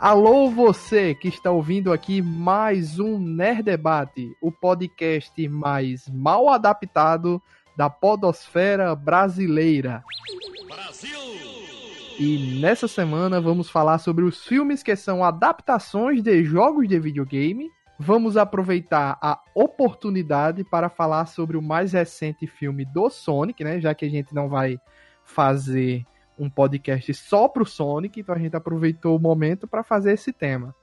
Alô você que está ouvindo aqui mais um Nerd Debate, o podcast mais mal adaptado da podosfera brasileira. Brasil! E nessa semana vamos falar sobre os filmes que são adaptações de jogos de videogame. Vamos aproveitar a oportunidade para falar sobre o mais recente filme do Sonic, né? Já que a gente não vai fazer um podcast só pro Sonic, então a gente aproveitou o momento para fazer esse tema.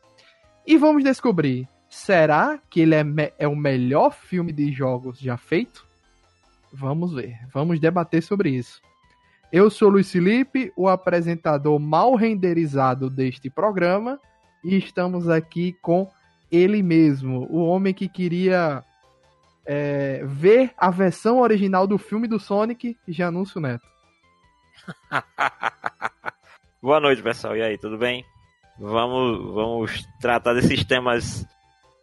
E vamos descobrir, será que ele é, é o melhor filme de jogos já feito? Vamos ver, vamos debater sobre isso. Eu sou Luiz Felipe, o apresentador mal renderizado deste programa, e estamos aqui com ele mesmo, o homem que queria é, ver a versão original do filme do Sonic, Janúncio Neto. Boa noite, pessoal. E aí, tudo bem? Vamos, vamos tratar desses temas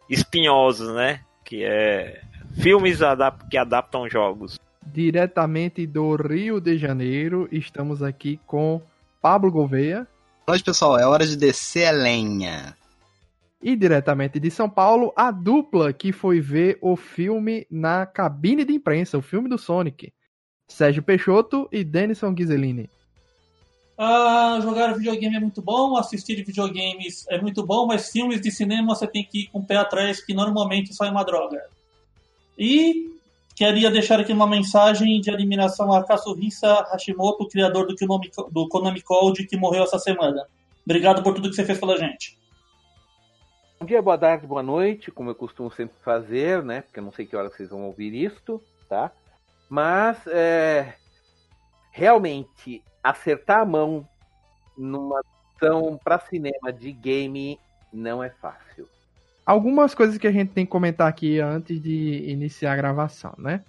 espinhosos, né? Que é filmes adap que adaptam jogos. Diretamente do Rio de Janeiro, estamos aqui com Pablo Gouveia. Boa noite, pessoal. É hora de descer a lenha. E diretamente de São Paulo, a dupla que foi ver o filme na cabine de imprensa, o filme do Sonic. Sérgio Peixoto e Denison Ghiseline. Ah, jogar videogame é muito bom, assistir videogames é muito bom, mas filmes de cinema você tem que ir com o pé atrás, que normalmente só é uma droga. E queria deixar aqui uma mensagem de admiração a Kazuhisa Hashimoto, criador do Konami, do Konami Code, que morreu essa semana. Obrigado por tudo que você fez pela gente. Bom dia, boa tarde, boa noite, como eu costumo sempre fazer, né? Porque eu não sei que hora vocês vão ouvir isto, tá? Mas é, realmente acertar a mão numa ação para cinema de game não é fácil. Algumas coisas que a gente tem que comentar aqui antes de iniciar a gravação, né?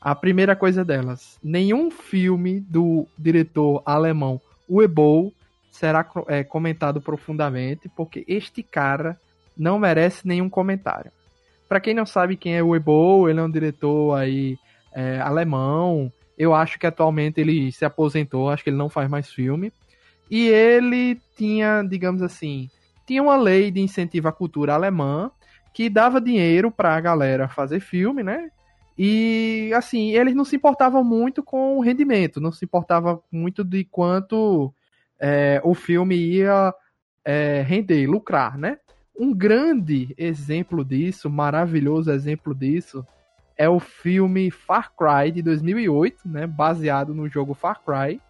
A primeira coisa delas, nenhum filme do diretor alemão Uebol será é, comentado profundamente, porque este cara não merece nenhum comentário. Para quem não sabe quem é o Uebol, ele é um diretor aí é, alemão. Eu acho que atualmente ele se aposentou, acho que ele não faz mais filme. E ele tinha, digamos assim, tinha uma lei de incentivo à cultura alemã que dava dinheiro para a galera fazer filme, né? E assim, eles não se importavam muito com o rendimento, não se importava muito de quanto é, o filme ia é, render, lucrar, né? Um grande exemplo disso, maravilhoso exemplo disso, é o filme Far Cry de 2008, né, baseado no jogo Far Cry.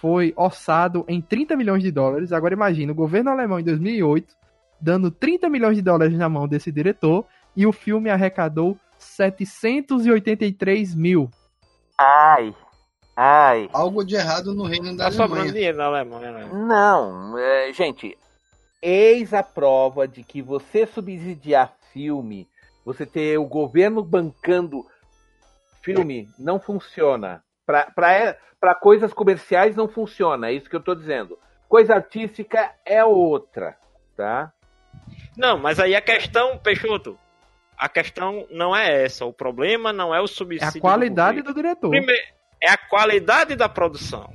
Foi orçado em 30 milhões de dólares. Agora imagina, o governo alemão em 2008 dando 30 milhões de dólares na mão desse diretor e o filme arrecadou 783 mil. Ai, ai. Algo de errado no reino da tá Alemanha. sobrando dinheiro na Alemanha, né? Não, é, gente, eis a prova de que você subsidiar filme você ter o governo bancando filme não funciona. Para coisas comerciais não funciona, é isso que eu estou dizendo. Coisa artística é outra, tá? Não, mas aí a questão, Peixoto, a questão não é essa. O problema não é o subsídio. É a qualidade do, do diretor. Primeiro, é a qualidade da produção.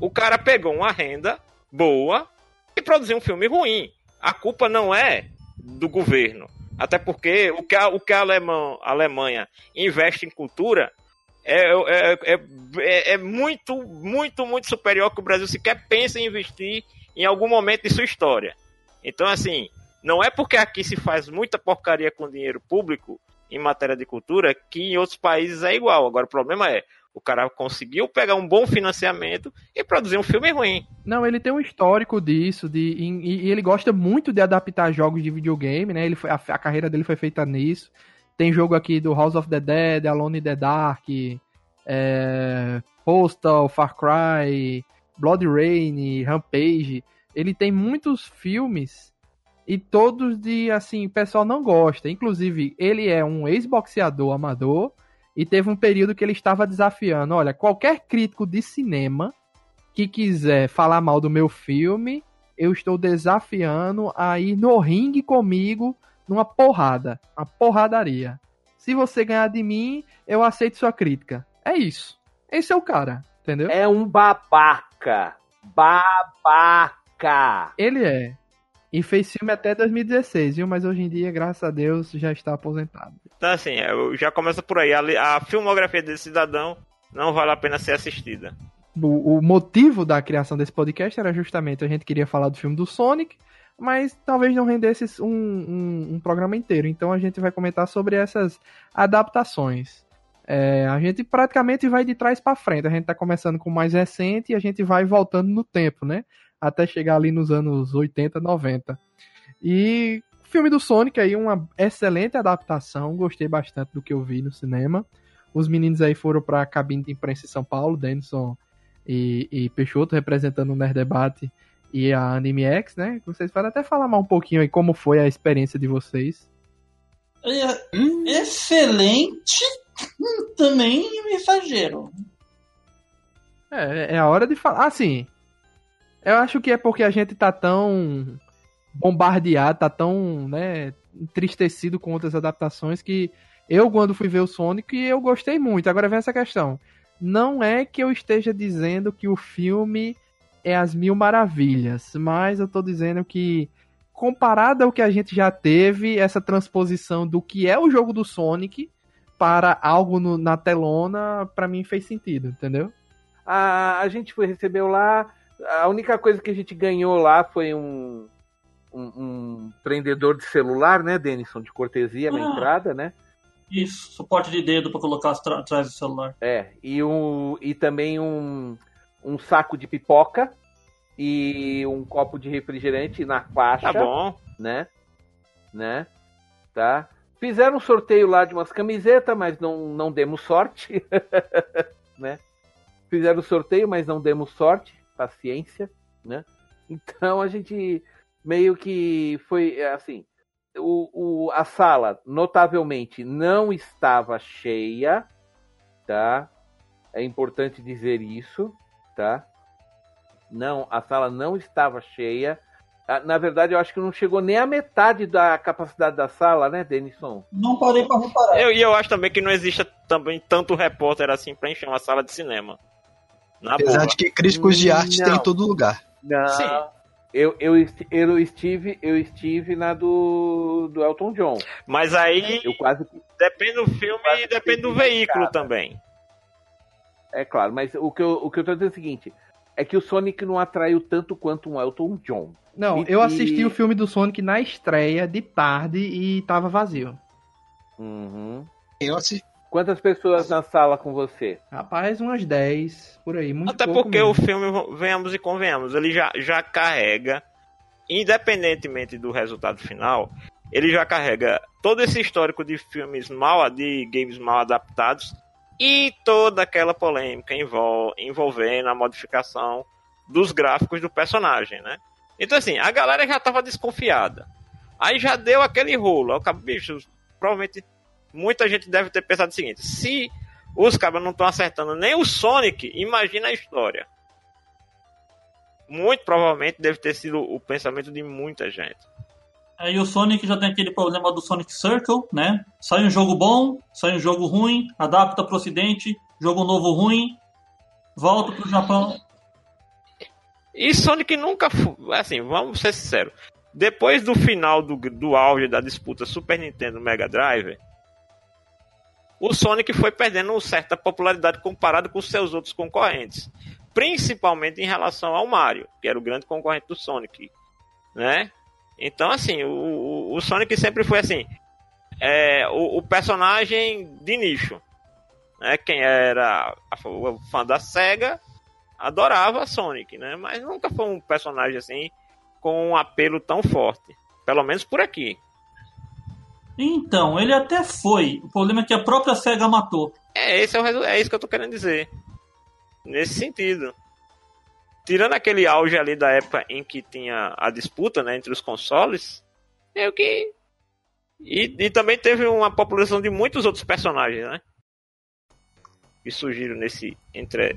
O cara pegou uma renda boa e produziu um filme ruim. A culpa não é do governo. Até porque o que a, o que a, Alemã, a Alemanha investe em cultura é, é, é, é, muito, muito, muito superior que o Brasil sequer pensa em investir em algum momento de sua história. Então, assim, não é porque aqui se faz muita porcaria com dinheiro público em matéria de cultura que em outros países é igual. Agora, o problema é, o cara conseguiu pegar um bom financiamento e produzir um filme ruim. Não, ele tem um histórico disso, de, e, e ele gosta muito de adaptar jogos de videogame, né? Ele foi, a, a, carreira dele foi feita nisso. Tem jogo aqui do House of the Dead, Alone in the Dark, é, Postal, Far Cry, Blood Rain, Rampage. Ele tem muitos filmes e todos de assim, o pessoal não gosta. Inclusive, ele é um ex-boxeador amador e teve um período que ele estava desafiando: olha, qualquer crítico de cinema que quiser falar mal do meu filme, eu estou desafiando a ir no ringue comigo numa porrada, uma porradaria. Se você ganhar de mim, eu aceito sua crítica. É isso. Esse é o cara, entendeu? É um babaca. Babaca. Ele é. E fez filme até 2016, viu? Mas hoje em dia, graças a Deus, já está aposentado. Então, assim, eu- já começa por aí. A, a filmografia desse cidadão não vale a pena ser assistida. O, o motivo da criação desse podcast era justamente a gente queria falar do filme do Sonic, mas talvez não rendesse um, um, um programa inteiro. Então a gente vai comentar sobre essas adaptações. É, a gente praticamente vai de trás para frente. A gente tá começando com o mais recente e a gente vai voltando no tempo, né? Até chegar ali nos anos 80, 90. E o filme do Sonic aí, uma excelente adaptação. Gostei bastante do que eu vi no cinema. Os meninos aí foram pra cabine de imprensa em São Paulo, Denison e, e Peixoto representando o Nerd Debate e a Anime X, né? Vocês podem até falar mais um pouquinho aí como foi a experiência de vocês. É, Hum, excelente, também um exagero. É, é a hora de falar. Assim, eu acho que é porque a gente tá tão bombardeado, tá tão, né, entristecido com outras adaptações que eu, quando fui ver o Sonic, eu gostei muito. Agora vem essa questão. Não é que eu esteja dizendo que o filme é as mil maravilhas, mas eu tô dizendo que comparado ao que a gente já teve, essa transposição do que é o jogo do Sonic para algo no- na telona, pra mim fez sentido, entendeu? A, a gente foi, recebeu lá. A única coisa que a gente ganhou lá foi um, um, um prendedor de celular, né, Denison? De cortesia na Ah. entrada, né? Isso, suporte de dedo pra colocar atrás do celular. É. E, um, e também um, um saco de pipoca e um copo de refrigerante na faixa. Tá bom. né? Né? Tá? Fizeram um sorteio lá de umas camisetas, mas não, não demos sorte. né? Fizeram o sorteio, mas não demos sorte. Paciência, né? Então a gente meio que foi assim. O, o, a sala, notavelmente, não estava cheia, tá? É importante dizer isso, tá? Não, a sala não estava cheia. Ah, Na verdade, eu acho que não chegou nem a metade da capacidade da sala, né, Denison? Não parei pra reparar. Eu, e eu acho também que não existe também tanto repórter assim pra encher uma sala de cinema. Na apesar boa. de que críticos de arte Não. tem em todo lugar. Não. Sim. Eu, eu, eu estive, eu estive na do, do Elton John. Mas aí Eu quase depende do filme quase e depende do veículo chocada. também. É claro, mas o que, eu, o que eu tô dizendo é o seguinte: é que o Sonic não atraiu tanto quanto um Elton John. Não, E- eu assisti e- o filme do Sonic na estreia de tarde e tava vazio. Uhum. Eu assisti. Quantas pessoas na sala com você? Rapaz, umas 10, por aí, muito Até pouco porque mesmo. o filme, venhamos e convenhamos, ele já, já carrega, independentemente do resultado final, ele já carrega todo esse histórico de filmes mal, de games mal adaptados e toda aquela polêmica envol, envolvendo a modificação dos gráficos do personagem, né? Então assim, a galera já tava desconfiada. Aí já deu aquele rolo. O bicho, provavelmente muita gente deve ter pensado o seguinte: se os cabras não estão acertando nem o Sonic, imagina a história. Muito provavelmente deve ter sido o pensamento de muita gente. Aí o Sonic já tem aquele problema do Sonic Circle, né? Sai um jogo bom, sai um jogo ruim, adapta pro ocidente, jogo novo ruim, volta pro Japão. E Sonic nunca foi. Assim, vamos ser sinceros. Depois do final do, do auge da disputa Super Nintendo Mega Drive, o Sonic foi perdendo certa popularidade comparado com seus outros concorrentes. Principalmente em relação ao Mario, que era o grande concorrente do Sonic. Né? Então, assim, o, o- Sonic sempre foi assim. É, o, o personagem de nicho. Né? Quem era o fã da SEGA adorava Sonic, né? Mas nunca foi um personagem assim com um apelo tão forte. Pelo menos por aqui. Então, ele até foi. O problema é que a própria SEGA matou. É, esse é, o, é isso que eu tô querendo dizer. Nesse sentido. Tirando aquele auge ali da época em que tinha a disputa né, entre os consoles, é o que. E, e também teve uma população de muitos outros personagens, né? Que surgiram nesse. Entre.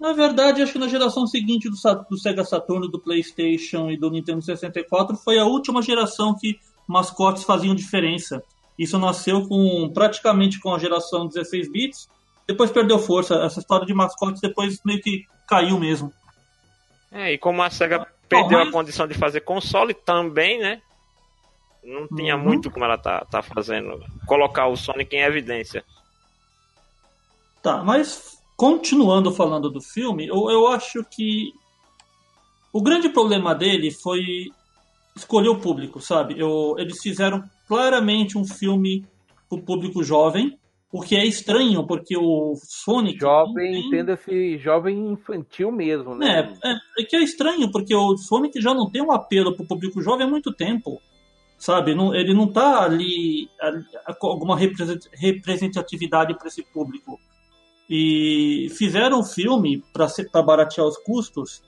Na verdade, acho que na geração seguinte do, do Sega Saturno, do PlayStation e do Nintendo 64 foi a última geração que mascotes faziam diferença. Isso nasceu com praticamente com a geração 16 bits, depois perdeu força. Essa história de mascotes depois meio que caiu mesmo. É, e como a SEGA perdeu mas- a condição de fazer console também, né? Não tinha Uhum. muito como ela tá, tá fazendo. Colocar o Sonic em evidência. Tá, mas continuando falando do filme, eu, eu acho que o grande problema dele foi escolher o público, sabe? Eu, eles fizeram claramente um filme pro público jovem, o que é estranho, porque o Sonic. Jovem, tem- entenda-se jovem infantil mesmo, né? É, é, é que é estranho, porque o Sonic já não tem um apelo pro público jovem há muito tempo. Sabe? Não, ele não tá ali, ali com alguma represent- representatividade para esse público. E fizeram um filme para baratear os custos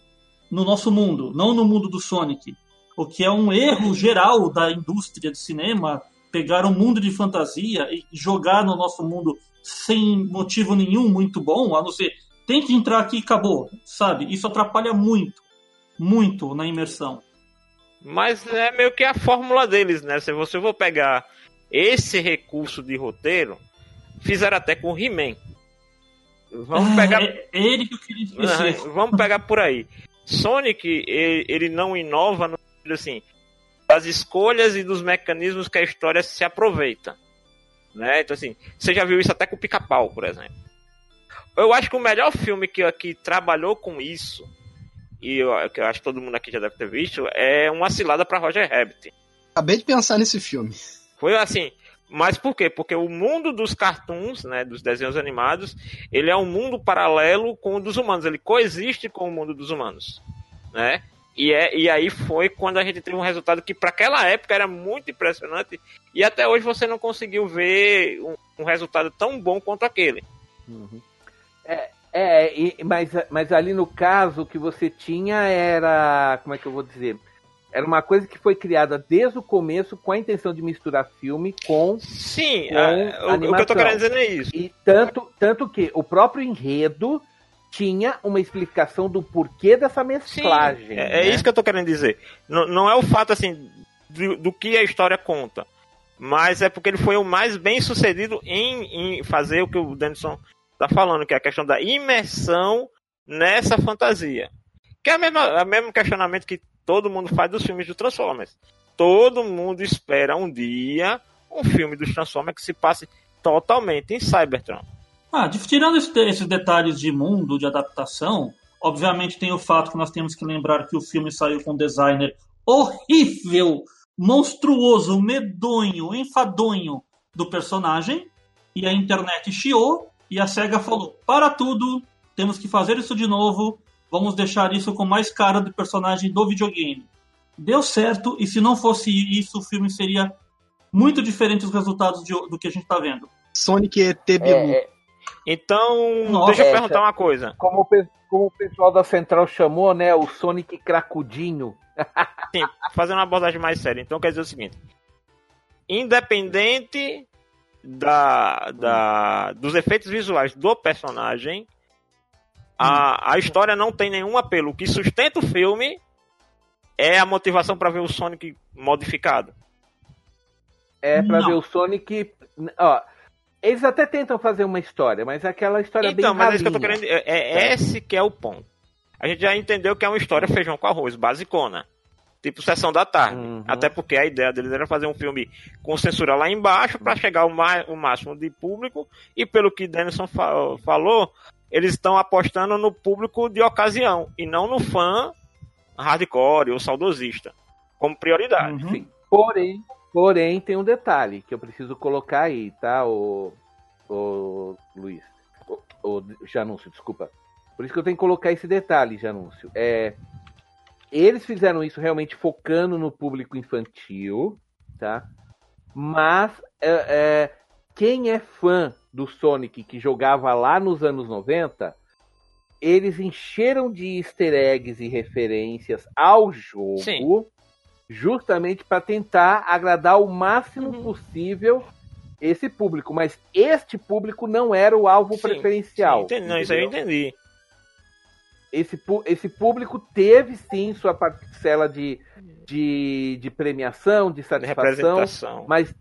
no nosso mundo, não no mundo do Sonic. O que é um erro geral da indústria de cinema pegar um mundo de fantasia e jogar no nosso mundo sem motivo nenhum muito bom, a não ser tem que entrar aqui e acabou, sabe? Isso atrapalha muito, muito na imersão. Mas é meio que a fórmula deles, né? Se você for pegar esse recurso de roteiro, fizeram até com o He-Man. Vamos pegar. É, é ele que eu queria dizer. Vamos pegar por aí. Sonic, ele, ele não inova no sentido assim, das escolhas e dos mecanismos que a história se aproveita. Né? Então, assim, você já viu isso até com o Pica-Pau, por exemplo. Eu acho que o melhor filme que, que trabalhou com isso, e eu, que eu acho que todo mundo aqui já deve ter visto, é Uma Cilada para Roger Rabbit. Acabei de pensar nesse filme. Foi assim. Mas por quê? Porque o mundo dos cartoons, né, dos desenhos animados, ele é um mundo paralelo com o dos humanos. Ele coexiste com o mundo dos humanos, né? E, é, e aí foi quando a gente teve um resultado que para aquela época era muito impressionante e até hoje você não conseguiu ver um, um resultado tão bom quanto aquele. Uhum. É, é e- mas, mas ali no caso o que você tinha era. Como é que eu vou dizer? Era uma coisa que foi criada desde o começo com a intenção de misturar filme com. Sim, Com a- o, o que eu tô querendo dizer é isso. E tanto, tanto que o próprio enredo tinha uma explicação do porquê dessa Sim, mesclagem. é, é né? isso que eu tô querendo dizer. Não, não é o fato assim do, do que a história conta, mas é porque ele foi o mais bem sucedido em, em fazer o que o Denison tá falando, que é a questão da imersão nessa fantasia. Que é o mesmo, é o mesmo questionamento que todo mundo faz dos filmes do Transformers. Todo mundo espera um dia um filme dos Transformers que se passe totalmente em Cybertron. Ah, de- tirando esse- esses detalhes de mundo, de adaptação, obviamente tem o fato que nós temos que lembrar que o filme saiu com um designer horrível, monstruoso, medonho, enfadonho do personagem, e a internet chiou, e a SEGA falou: para tudo, temos que fazer isso de novo, vamos deixar isso com mais cara do personagem do videogame. Deu certo, e se não fosse isso, o filme seria muito diferente os resultados de- do que a gente está vendo. Sonic ET Bilu. É, é, Então, Nossa, deixa eu essa- perguntar uma coisa. como, como o pessoal da Central chamou, né? O Sonic Cracudinho. Sim, fazendo uma abordagem mais séria. Então quer dizer o seguinte: independente da, da, dos efeitos visuais do personagem, a, a história não tem nenhum apelo. O que sustenta o filme é a motivação para ver o Sonic modificado. É pra Não. ver o Sonic. Ó, eles até tentam fazer uma história, mas é aquela história Então, bem mas é isso que eu tô querendo. É, é esse que é o ponto. A gente já entendeu que é uma história feijão com arroz, basicona. Tipo sessão da tarde. Uhum. Até porque a ideia deles era fazer um filme com censura lá embaixo para chegar ao o máximo de público. E pelo que Denison fa- falou, eles estão apostando no público de ocasião e não no fã hardcore ou saudosista como prioridade. Uhum. Porém, porém, tem um detalhe que eu preciso colocar aí, tá, o, o Luiz? O, o Janúncio, desculpa. Por isso que eu tenho que colocar esse detalhe, Janúncio. É, eles fizeram isso realmente focando no público infantil, tá? Mas é, é, quem é fã do Sonic que jogava lá nos anos 90, eles encheram de easter eggs e referências ao jogo Sim. Justamente para tentar agradar o máximo Uhum. possível esse público, mas este público não era o alvo Sim, preferencial. Entendi, não, isso aí eu entendi. esse, esse público teve sim sua parcela de, de, de premiação, de De satisfação, representação. mas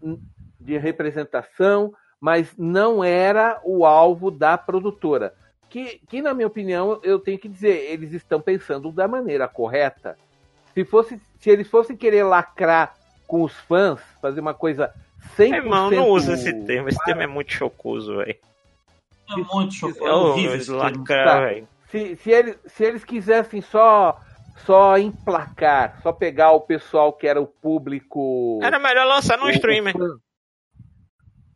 de representação, mas não era o alvo da produtora. Que, que, na minha opinião, eu tenho que dizer, eles estão pensando da maneira correta. Se, fosse, se eles fossem querer lacrar com os fãs, fazer uma coisa 100%. Irmão, não usa esse termo. Esse termo é muito chocoso, velho. É muito chocante. É horrível lacrar, Tá. velho. Se, se, eles, se eles quisessem só só emplacar, só pegar o pessoal que era o público. Era melhor lançar o streamer.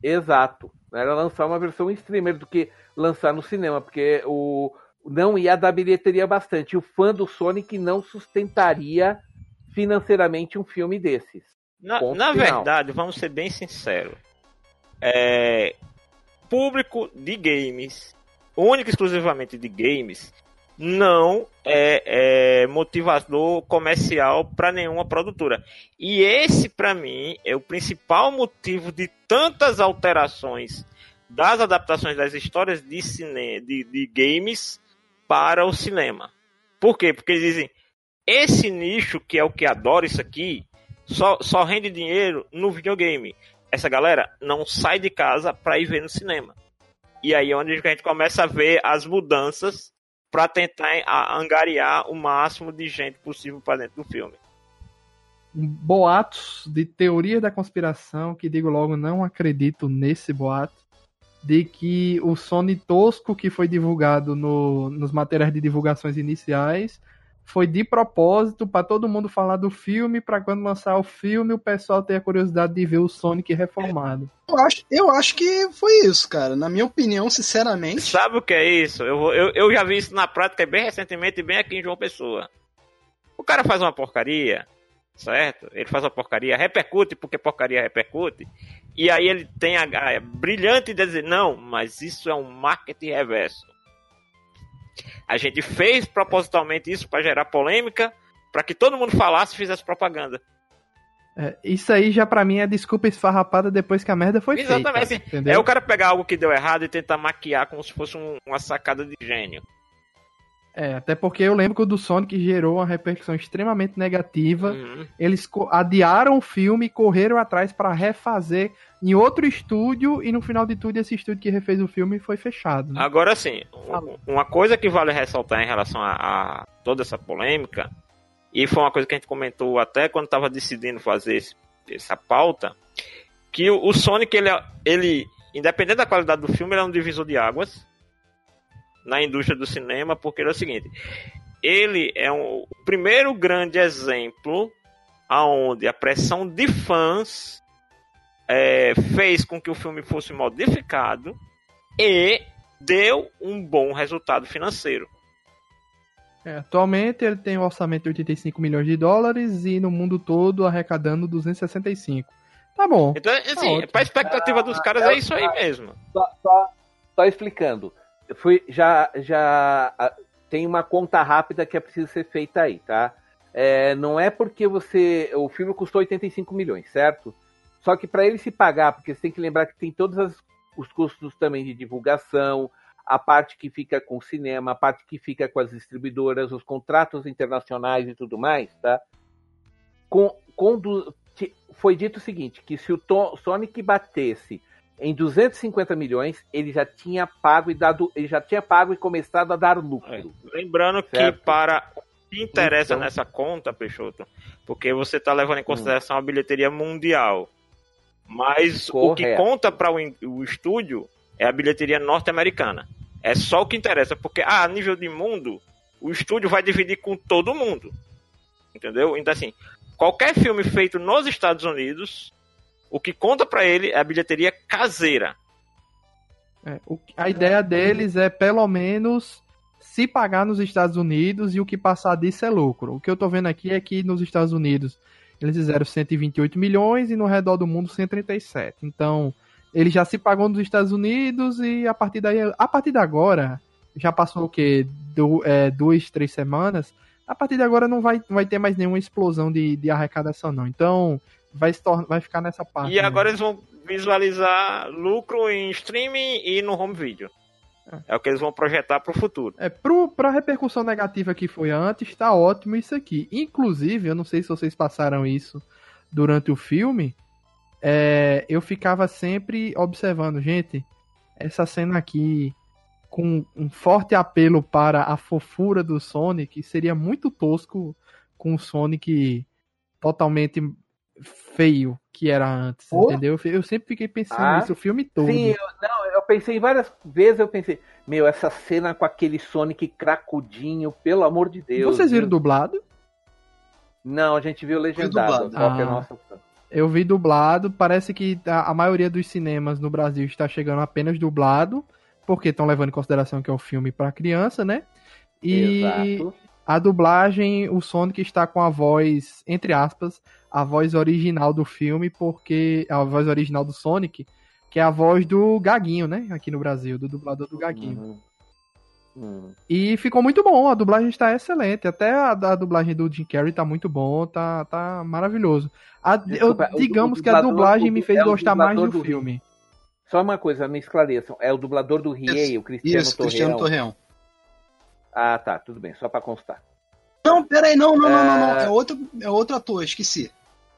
Exato. Era lançar uma versão streamer do que lançar no cinema, porque o não ia dar bilheteria bastante. O fã do Sonic não sustentaria financeiramente um filme desses. Na, na verdade, vamos ser bem sinceros. É, público de games, único e exclusivamente de games, não é, é motivador comercial para nenhuma produtora. E esse, para mim, é o principal motivo de tantas alterações das adaptações das histórias de, cine, de, de games para o cinema. Por quê? Porque eles dizem, esse nicho que é o que adora isso aqui, só, só rende dinheiro no videogame. Essa galera não sai de casa para ir ver no cinema. E aí é onde a gente começa a ver as mudanças para tentar angariar o máximo de gente possível para dentro do filme. boatos de teoria da conspiração, que digo logo, não acredito nesse boato, de que o Sony tosco que foi divulgado no, nos materiais de divulgações iniciais foi de propósito para todo mundo falar do filme, para quando lançar o filme o pessoal ter a curiosidade de ver o Sonic reformado. Eu acho, eu acho que foi isso, cara. Na minha opinião, sinceramente. Sabe o que é isso? Eu, eu, eu já vi isso na prática bem recentemente, bem aqui em João Pessoa. O cara faz uma porcaria, certo? Ele faz uma porcaria, repercute porque porcaria repercute. E aí ele tem a, a brilhante de dizer, não, mas isso é um marketing reverso. A gente fez propositalmente isso para gerar polêmica, para que todo mundo falasse e fizesse propaganda. É, isso aí já pra mim é desculpa esfarrapada depois que a merda foi Exatamente. feita. Entendeu? É o cara pegar algo que deu errado e tentar maquiar como se fosse um- uma sacada de gênio. É, até porque eu lembro que o do Sonic gerou uma repercussão extremamente negativa. Uhum. Eles adiaram o filme e correram atrás pra refazer em outro estúdio e no final de tudo esse estúdio que refez o filme foi fechado. né? Agora sim, Falou. um- uma coisa que vale ressaltar em relação a, a toda essa polêmica, e foi uma coisa que a gente comentou até quando estava decidindo fazer esse- essa pauta, que o, o Sonic, ele, é- ele, independente da qualidade do filme, ele é um divisor de águas na indústria do cinema, porque ele é o seguinte, ele é um, o primeiro grande exemplo aonde a pressão de fãs é, fez com que o filme fosse modificado e deu um bom resultado financeiro. É, atualmente ele tem um orçamento de 85 milhões de dólares e no mundo todo arrecadando 265. Tá bom. Então, assim, ótimo. para a expectativa dos caras é isso aí mesmo. Só, só- só explicando. Fui, já, já tem uma conta rápida que é preciso ser feita aí, tá? É, não é porque você. O filme custou 85 milhões, certo? Só que para ele se pagar, porque você tem que lembrar que tem todos as- os custos também de divulgação, a parte que fica com o cinema, a parte que fica com as distribuidoras, os contratos internacionais e tudo mais, tá? Com, com que- foi dito o seguinte, que se o To- Sonic batesse em 250 milhões, ele já tinha pago e dado, ele já tinha pago e começado a dar lucro. Lembrando que Certo. para o que interessa Então. nessa conta, Peixoto, porque você está levando em consideração a bilheteria mundial. Mas o que Correto. conta para o, o estúdio é a bilheteria norte-americana. É só o que interessa, porque ah, a nível de mundo, o estúdio vai dividir com todo mundo. Entendeu? Então, assim, qualquer filme feito nos Estados Unidos, o que conta para ele é a bilheteria caseira. É, o- a ideia deles é pelo menos se pagar nos Estados Unidos e o que passar disso é lucro. O que eu tô vendo aqui é que nos Estados Unidos eles fizeram 128 milhões e no redor do mundo 137. Então, ele já se pagou nos Estados Unidos e a partir daí, a partir de agora, já passou o quê? Du, é, duas, três semanas. A partir de agora não vai, não vai ter mais nenhuma explosão de, de arrecadação, não. Então, vai, vai ficar nessa parte. E mesmo. agora eles vão visualizar lucro em streaming e no home video. É o que eles vão projetar para o futuro. É, pro, pra repercussão negativa que foi antes, tá ótimo isso aqui. Inclusive, eu não sei se vocês passaram isso durante o filme, é, eu ficava sempre observando, gente, essa cena aqui com um forte apelo para a fofura do Sonic seria muito tosco com o Sonic totalmente feio que era antes, Pô. entendeu? Eu sempre fiquei pensando Ah, nisso o filme todo. Sim, eu, não, eu pensei várias vezes, eu pensei, meu, essa cena com aquele Sonic cracudinho, pelo amor de Deus. Vocês viram viu? dublado? Não, a gente viu legendado. que é Ah. nossa? Eu vi dublado, parece que a, a maioria dos cinemas no Brasil está chegando apenas dublado, porque estão levando em consideração que é um filme para criança, né? E Exato. a dublagem, o Sonic está com a voz, entre aspas, a voz original do filme, porque a voz original do Sonic, que é a voz do Gaguinho, né? Aqui no Brasil, do dublador do Gaguinho. Uhum. Hum. E ficou muito bom, a dublagem está excelente. Até a, da dublagem do Jim Carrey tá muito bom, tá, tá maravilhoso. A- Desculpa, eu- digamos que a dublagem me fez é gostar mais do, do filme. Só uma coisa, me esclareçam. É o dublador do Riei, Isso, o Cristiano Isso, Torreão. Cristiano Torreão. Ah, tá, tudo bem, só pra constar. Não, peraí, não, não, não, não, não. É. É outro, é outro ator, esqueci.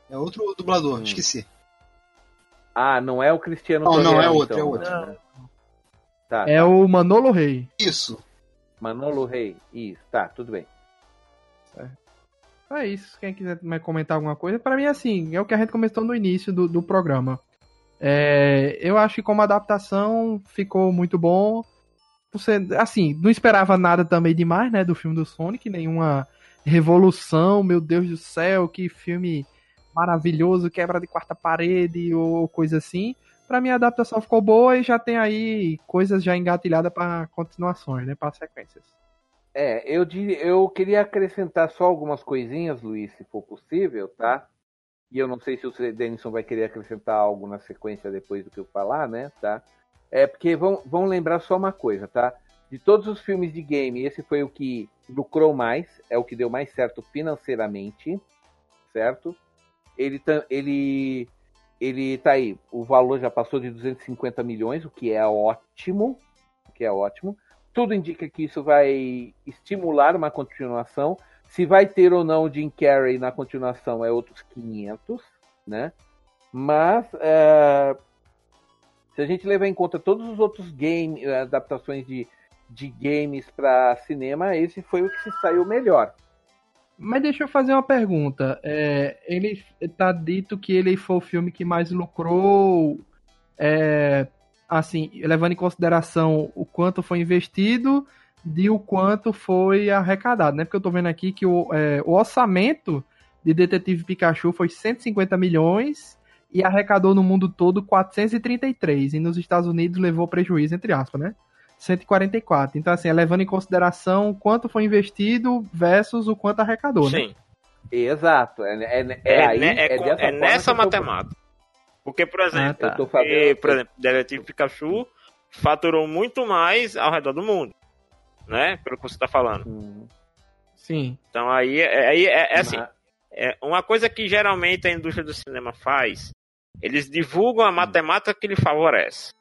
É outro dublador, Hum. esqueci. Ah, não é o Cristiano Não, não, é outro, então, é outro. né? Tá, É o Manolo Rey. Isso. Manolo Rei. Isso, tá, tudo bem. É isso. Quem quiser mais comentar alguma coisa, pra mim, assim, é o que a gente comentou no início do, do programa. É, eu acho que como adaptação ficou muito bom. Você, assim, não esperava nada também demais, né, do filme do Sonic, nenhuma revolução, meu Deus do céu, que filme maravilhoso, quebra de quarta parede ou coisa assim. Pra mim a adaptação ficou boa e já tem aí coisas já engatilhadas pra continuações, né, para sequências. É, eu, eu queria acrescentar só algumas coisinhas, Luiz, se for possível, tá? E eu não sei se o Denison vai querer acrescentar algo na sequência depois do que eu falar, né? Tá? É porque vão, vão lembrar só uma coisa, tá? De todos os filmes de game, esse foi o que lucrou mais, é o que deu mais certo financeiramente, certo? Ele, tá- ele, ele tá aí, o valor já passou de 250 milhões, o que é ótimo, o que é ótimo. Tudo indica que isso vai estimular uma continuação. Se vai ter ou não o Jim Carrey na continuação é outros 500, né? Mas é, se a gente levar em conta todos os outros game, adaptações de, de games para cinema, esse foi o que se saiu melhor. Mas deixa eu fazer uma pergunta. É, ele tá dito que ele foi o filme que mais lucrou, é, assim, levando em consideração o quanto foi investido de o quanto foi arrecadado, né? Porque eu tô vendo aqui que o, é, o orçamento de Detetive Pikachu foi 150 milhões e arrecadou no mundo todo 433 e nos Estados Unidos levou prejuízo, entre aspas, né? 144. Então, assim, é levando em consideração quanto foi investido versus o quanto arrecadou, né? Sim. Exato. É, é, é, É, aí, né, é é é nessa matemática. Porque, por exemplo, Ah, tá. Fazendo. E, por exemplo, Detetive Pikachu faturou muito mais ao redor do mundo. Né? Pelo que você tá falando. Hum, Sim. Então aí é, aí é, é assim. mas- É uma coisa que geralmente a indústria do cinema faz, eles divulgam a matemática que lhe favorece.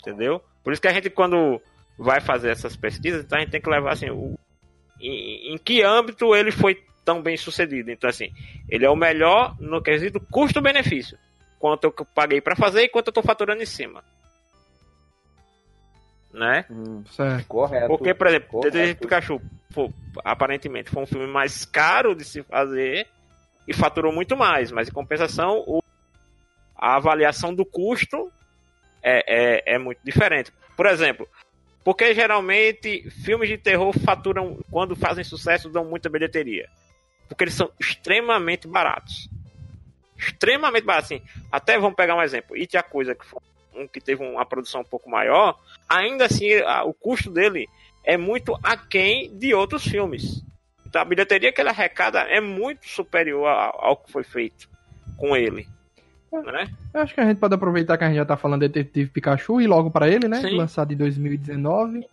Entendeu? Por isso que a gente, quando vai fazer essas pesquisas, então a gente tem que levar assim, o, em, em que âmbito ele foi tão bem sucedido. Então, assim, ele é o melhor no quesito custo-benefício. Quanto eu paguei para fazer e quanto eu tô faturando em cima. Né? hum, Certo. correto. Porque, por exemplo. Detetive Pikachu, pô, aparentemente, foi um filme mais caro de se fazer e faturou muito mais, mas em compensação, o- a avaliação do custo é, é, é muito diferente. Por exemplo, porque geralmente filmes de terror faturam, quando fazem sucesso, dão muita bilheteria? Porque eles são extremamente baratos. Extremamente baratos. Assim, até vamos pegar um exemplo. It a Coisa, que foi um que teve uma produção um pouco maior, ainda assim a- o custo dele é muito aquém de outros filmes. Então a bilheteria que ele arrecada é muito superior ao, ao que foi feito com ele. Né? Eu acho que a gente pode aproveitar que a gente já tá falando de Detetive Pikachu e logo pra ele, né? Sim. Lançado em 2019.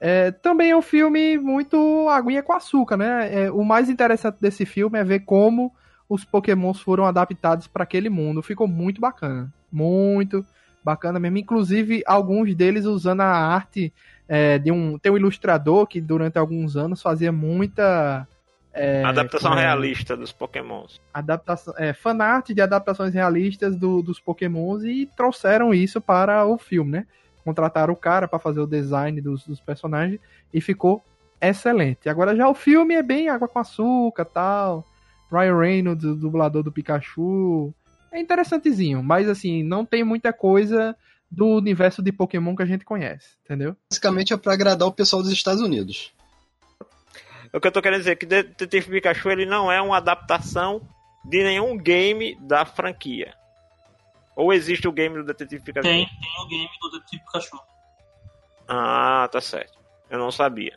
É, também é um filme muito aguinha com açúcar, né? É, o mais interessante desse filme é ver como os pokémons foram adaptados para aquele mundo. Ficou muito bacana. Muito bacana mesmo. Inclusive, alguns deles usando a arte é, de um... Tem um ilustrador que durante alguns anos fazia muita... é, Adaptação é? realista dos Pokémons. adaptação, é, fanart de adaptações realistas do- dos Pokémons e trouxeram isso para o filme, né? Contrataram o cara para fazer o design dos, dos personagens e ficou excelente. Agora já o filme é bem água com açúcar tal. Ryan Reynolds, o dublador do Pikachu. É interessantezinho, mas assim, não tem muita coisa do universo de Pokémon que a gente conhece, entendeu? Basicamente é pra agradar o pessoal dos Estados Unidos. O que eu tô querendo dizer é que Detetive Pikachu ele não é uma adaptação de nenhum game da franquia. Ou existe o game do Detetive Pikachu? Tem, tem o game do Detetive Pikachu. Ah, tá certo. Eu não sabia.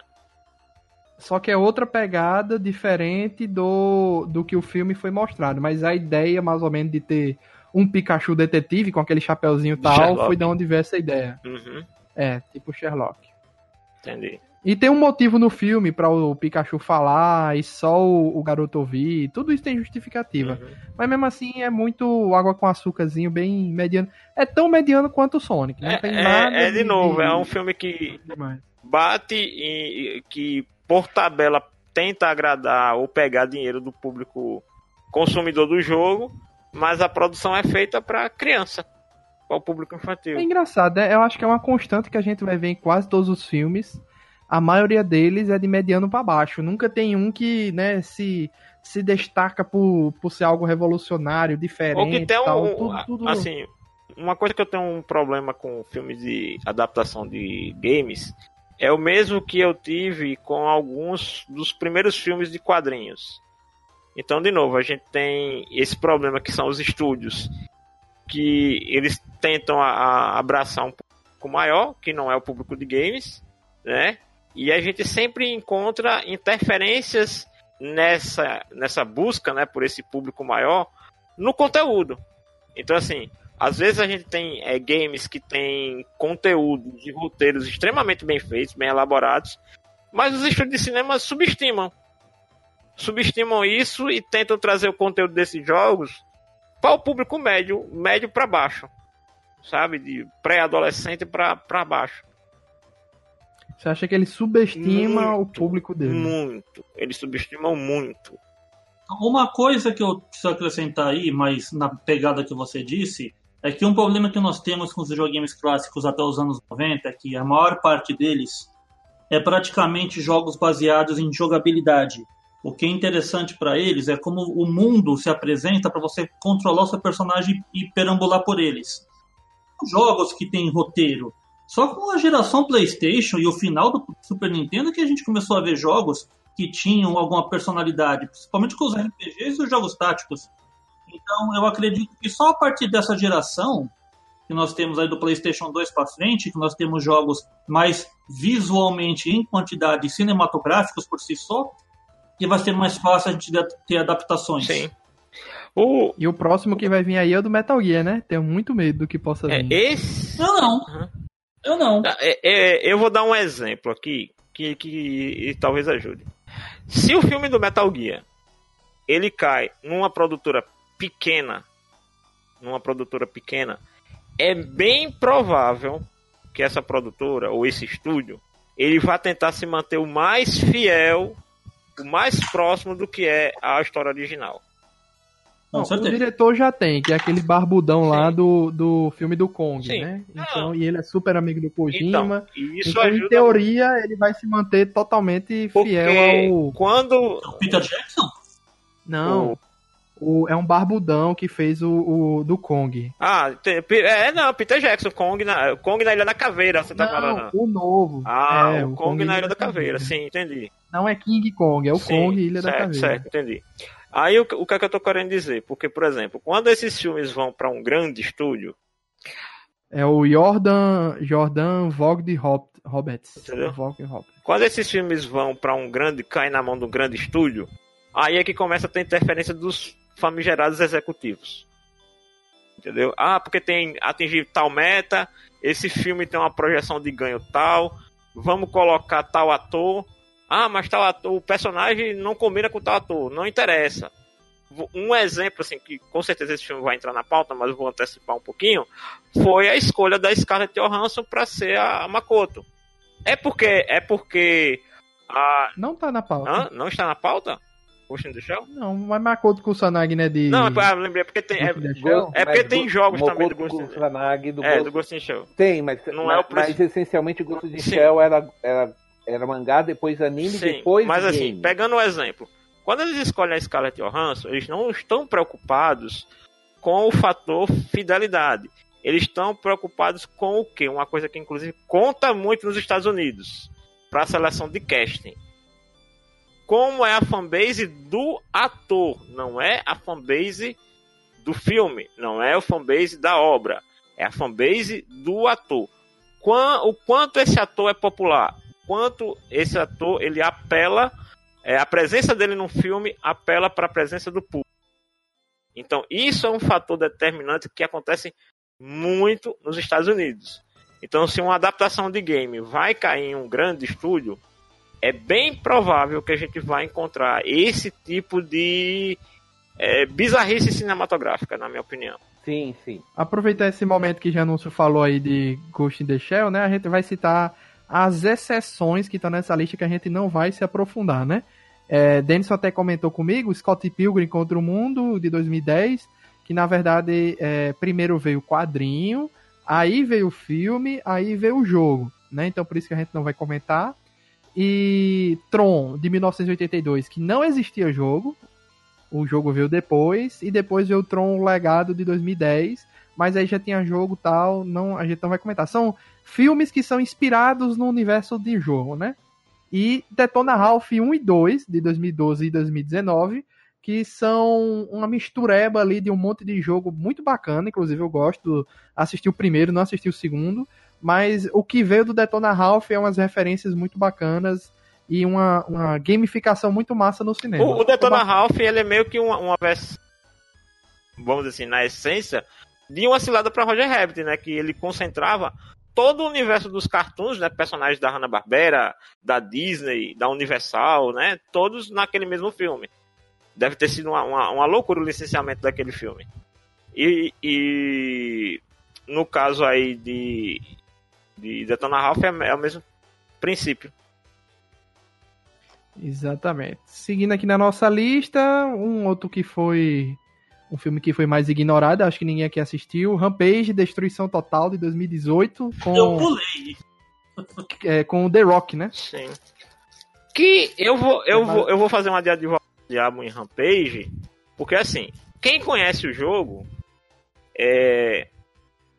Só que é outra pegada diferente do, do que o filme foi mostrado. Mas a ideia, mais ou menos, de ter um Pikachu detetive com aquele chapeuzinho tal, Sherlock. foi de onde veio essa ideia. Uhum, É, tipo Sherlock. entendi. E tem um motivo no filme para o Pikachu falar e só o, o garoto ouvir. Tudo isso tem justificativa. Uhum. Mas mesmo assim é muito água com açúcarzinho, bem mediano. É tão mediano quanto o Sonic. Não É, tem é- nada é de novo, de- é um filme que bate e que por tabela tenta agradar ou pegar dinheiro do público consumidor do jogo, mas a produção é feita para criança, para o público infantil. É engraçado, né? Eu acho que é uma constante que a gente vai ver em quase todos os filmes. A maioria deles é de mediano para baixo. Nunca tem um que, né, se, se destaca por, por ser algo revolucionário, diferente. Ou que tem tal. um, Tudo- tudo- assim, uma coisa que eu tenho um problema com filmes de adaptação de games é o mesmo que eu tive com alguns dos primeiros filmes de quadrinhos. Então, de novo, a gente tem esse problema que são os estúdios que eles tentam a- a abraçar um público maior, que não é o público de games, né? E a gente sempre encontra interferências nessa, nessa busca, né, por esse público maior no conteúdo. Então, assim, às vezes a gente tem é, games que tem conteúdos e roteiros extremamente bem feitos, bem elaborados, mas os estúdios de cinema subestimam. Subestimam isso e tentam trazer o conteúdo desses jogos para o público médio, médio para baixo. Sabe? De pré-adolescente para baixo. Você acha que ele subestima o Muito, público dele? Muito. Eles subestimam muito. Uma coisa que eu preciso acrescentar aí, mas na pegada que você disse, é que um problema que nós temos com os videogames clássicos até os anos 90 é que a maior parte deles é praticamente jogos baseados em jogabilidade. O que é interessante para eles é como o mundo se apresenta para você controlar o seu personagem e perambular por eles. Jogos que têm roteiro. Só com a geração PlayStation e o final do Super Nintendo que a gente começou a ver jogos que tinham alguma personalidade, principalmente com os RPGs e os jogos táticos. Então, eu acredito que só a partir dessa geração que nós temos aí do PlayStation 2 para frente, que nós temos jogos mais visualmente em quantidade cinematográficos por si só, que vai ser mais fácil a gente ter adaptações. Sim. O, E o próximo que vai vir aí é o do Metal Gear, né? Tenho muito medo do que possa é, vir. esse Eu não. Uhum. Eu não. É, é, eu vou dar um exemplo aqui que, que talvez ajude. Se o filme do Metal Gear ele cai numa produtora pequena, numa produtora pequena, é bem provável que essa produtora ou esse estúdio ele vai tentar se manter o mais fiel, o mais próximo do que é a história original. Com Não, o diretor já tem, que é aquele barbudão lá Sim. do, do filme do Kong, Sim. né? Não. Então, e ele é super amigo do Kojima. Então, e isso então, em ajuda teoria, ele vai se manter totalmente porque fiel ao. quando O Peter Jackson? Não. O, é um barbudão que fez o, o do Kong. Ah, tem- é, não, Peter Jackson, Kong na, Kong na Ilha da Caveira, você tá falando. Não, o novo. Ah, É, o, Kong, na Ilha da Caveira, sim, entendi. Não é King Kong, é o Sim, Kong Ilha da certo, Caveira. Certo, entendi. Aí o, que- o que é que eu tô querendo dizer? Porque, por exemplo, quando esses filmes vão pra um grande estúdio, É o Jordan, Jordan Vogt Roberts. Entendeu? Quando esses filmes vão pra um grande, caem na mão de um grande estúdio, aí é que começa a ter interferência dos famigerados executivos. Entendeu? Ah, porque tem atingir tal meta, esse filme tem uma projeção de ganho tal, vamos colocar tal ator. Ah, mas tal ator, o personagem não combina com tal ator, não interessa. Um exemplo, assim, que com certeza esse filme vai entrar na pauta, mas eu vou antecipar um pouquinho, foi a escolha da Scarlett Johansson para ser a Makoto. É porque, é porque a... Não tá na pauta. Hã? Não está na pauta? Ghost in the Shell? Não, mas Makoto Kusanagi, né? De... Não, ah, lembrei, porque tem... É, é porque tem Go- jogos também do Ghost in the do é, Ghost- do Ghost in the Shell. Tem, mas, Não mas, é o mas essencialmente o Ghost in the. Shell era, era Era mangá, depois anime, Sim, depois mas assim, game. pegando o exemplo, quando eles escolhem a Scarlett Johansson, eles não estão preocupados com o fator fidelidade. Eles estão preocupados com o quê? Uma coisa que inclusive conta muito nos Estados Unidos para a seleção de casting. Como é a fanbase do ator, não é a fanbase do filme, não é a fanbase da obra, é a fanbase do ator. O quanto esse ator é popular, quanto esse ator ele apela, é, a presença dele no filme apela para a presença do público. Então isso é um fator determinante que acontece muito nos Estados Unidos. Então se uma adaptação de game vai cair em um grande estúdio, é bem provável que a gente vai encontrar esse tipo de é, bizarrice cinematográfica, na minha opinião. Sim, sim. Aproveitar esse momento que Janúncio falou aí de Ghost in the Shell, né? A gente vai citar as exceções que estão nessa lista que a gente não vai se aprofundar, né? É, Denison até comentou comigo, Scott Pilgrim contra o Mundo, de 2010, que na verdade é, primeiro veio o quadrinho, aí veio o filme, aí veio o jogo, né? Então por isso que a gente não vai comentar. E Tron, de 1982, que não existia jogo, o jogo veio depois, e depois veio o Tron Legado de 2010, mas aí já tinha jogo tal, não, a gente não vai comentar. São filmes que são inspirados no universo de jogo, né? E Detona Ralph 1 e 2, de 2012 e 2019, que são uma mistureba ali de um monte de jogo muito bacana, inclusive eu gosto, assisti o primeiro, não assisti o segundo, mas o que veio do Detona Ralph é umas referências muito bacanas e uma, uma gamificação muito massa no cinema. O, o Detona Ralph ele é meio que uma, uma versão, vamos dizer assim, na essência, de uma cilada para Roger Rabbit, né? Que ele concentrava todo o universo dos cartoons, né? Personagens da Hanna-Barbera, da Disney, da Universal, né? Todos naquele mesmo filme. Deve ter sido uma, uma, uma loucura o licenciamento daquele filme. E, e no caso aí de, de Detona Ralph é, é o mesmo princípio. Exatamente. Seguindo aqui na nossa lista, um outro que foi um filme que foi mais ignorado, acho que ninguém aqui assistiu, Rampage, Destruição Total, de 2018, Eu com, pulei. é, com o The Rock, né? Sim. Que eu vou, eu vou, eu vou fazer uma diada de diabo em Rampage, porque assim, quem conhece o jogo é,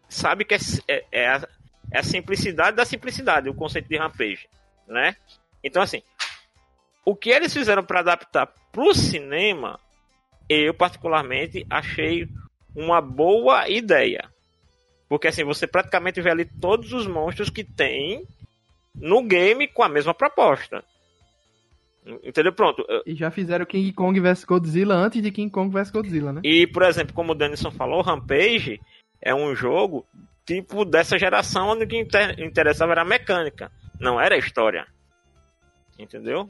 sabe que é, é, é a, é a simplicidade da simplicidade, o conceito de Rampage, né? Então assim, o que eles fizeram para adaptar pro cinema, eu particularmente achei uma boa ideia. Porque assim, você praticamente vê ali todos os monstros que tem no game com a mesma proposta. Entendeu? Pronto. E já fizeram King Kong vs Godzilla antes de King Kong vs Godzilla, né? E, por exemplo, como o Denison falou, Rampage é um jogo tipo dessa geração onde o que inter interessava era a mecânica, não era a história. Entendeu?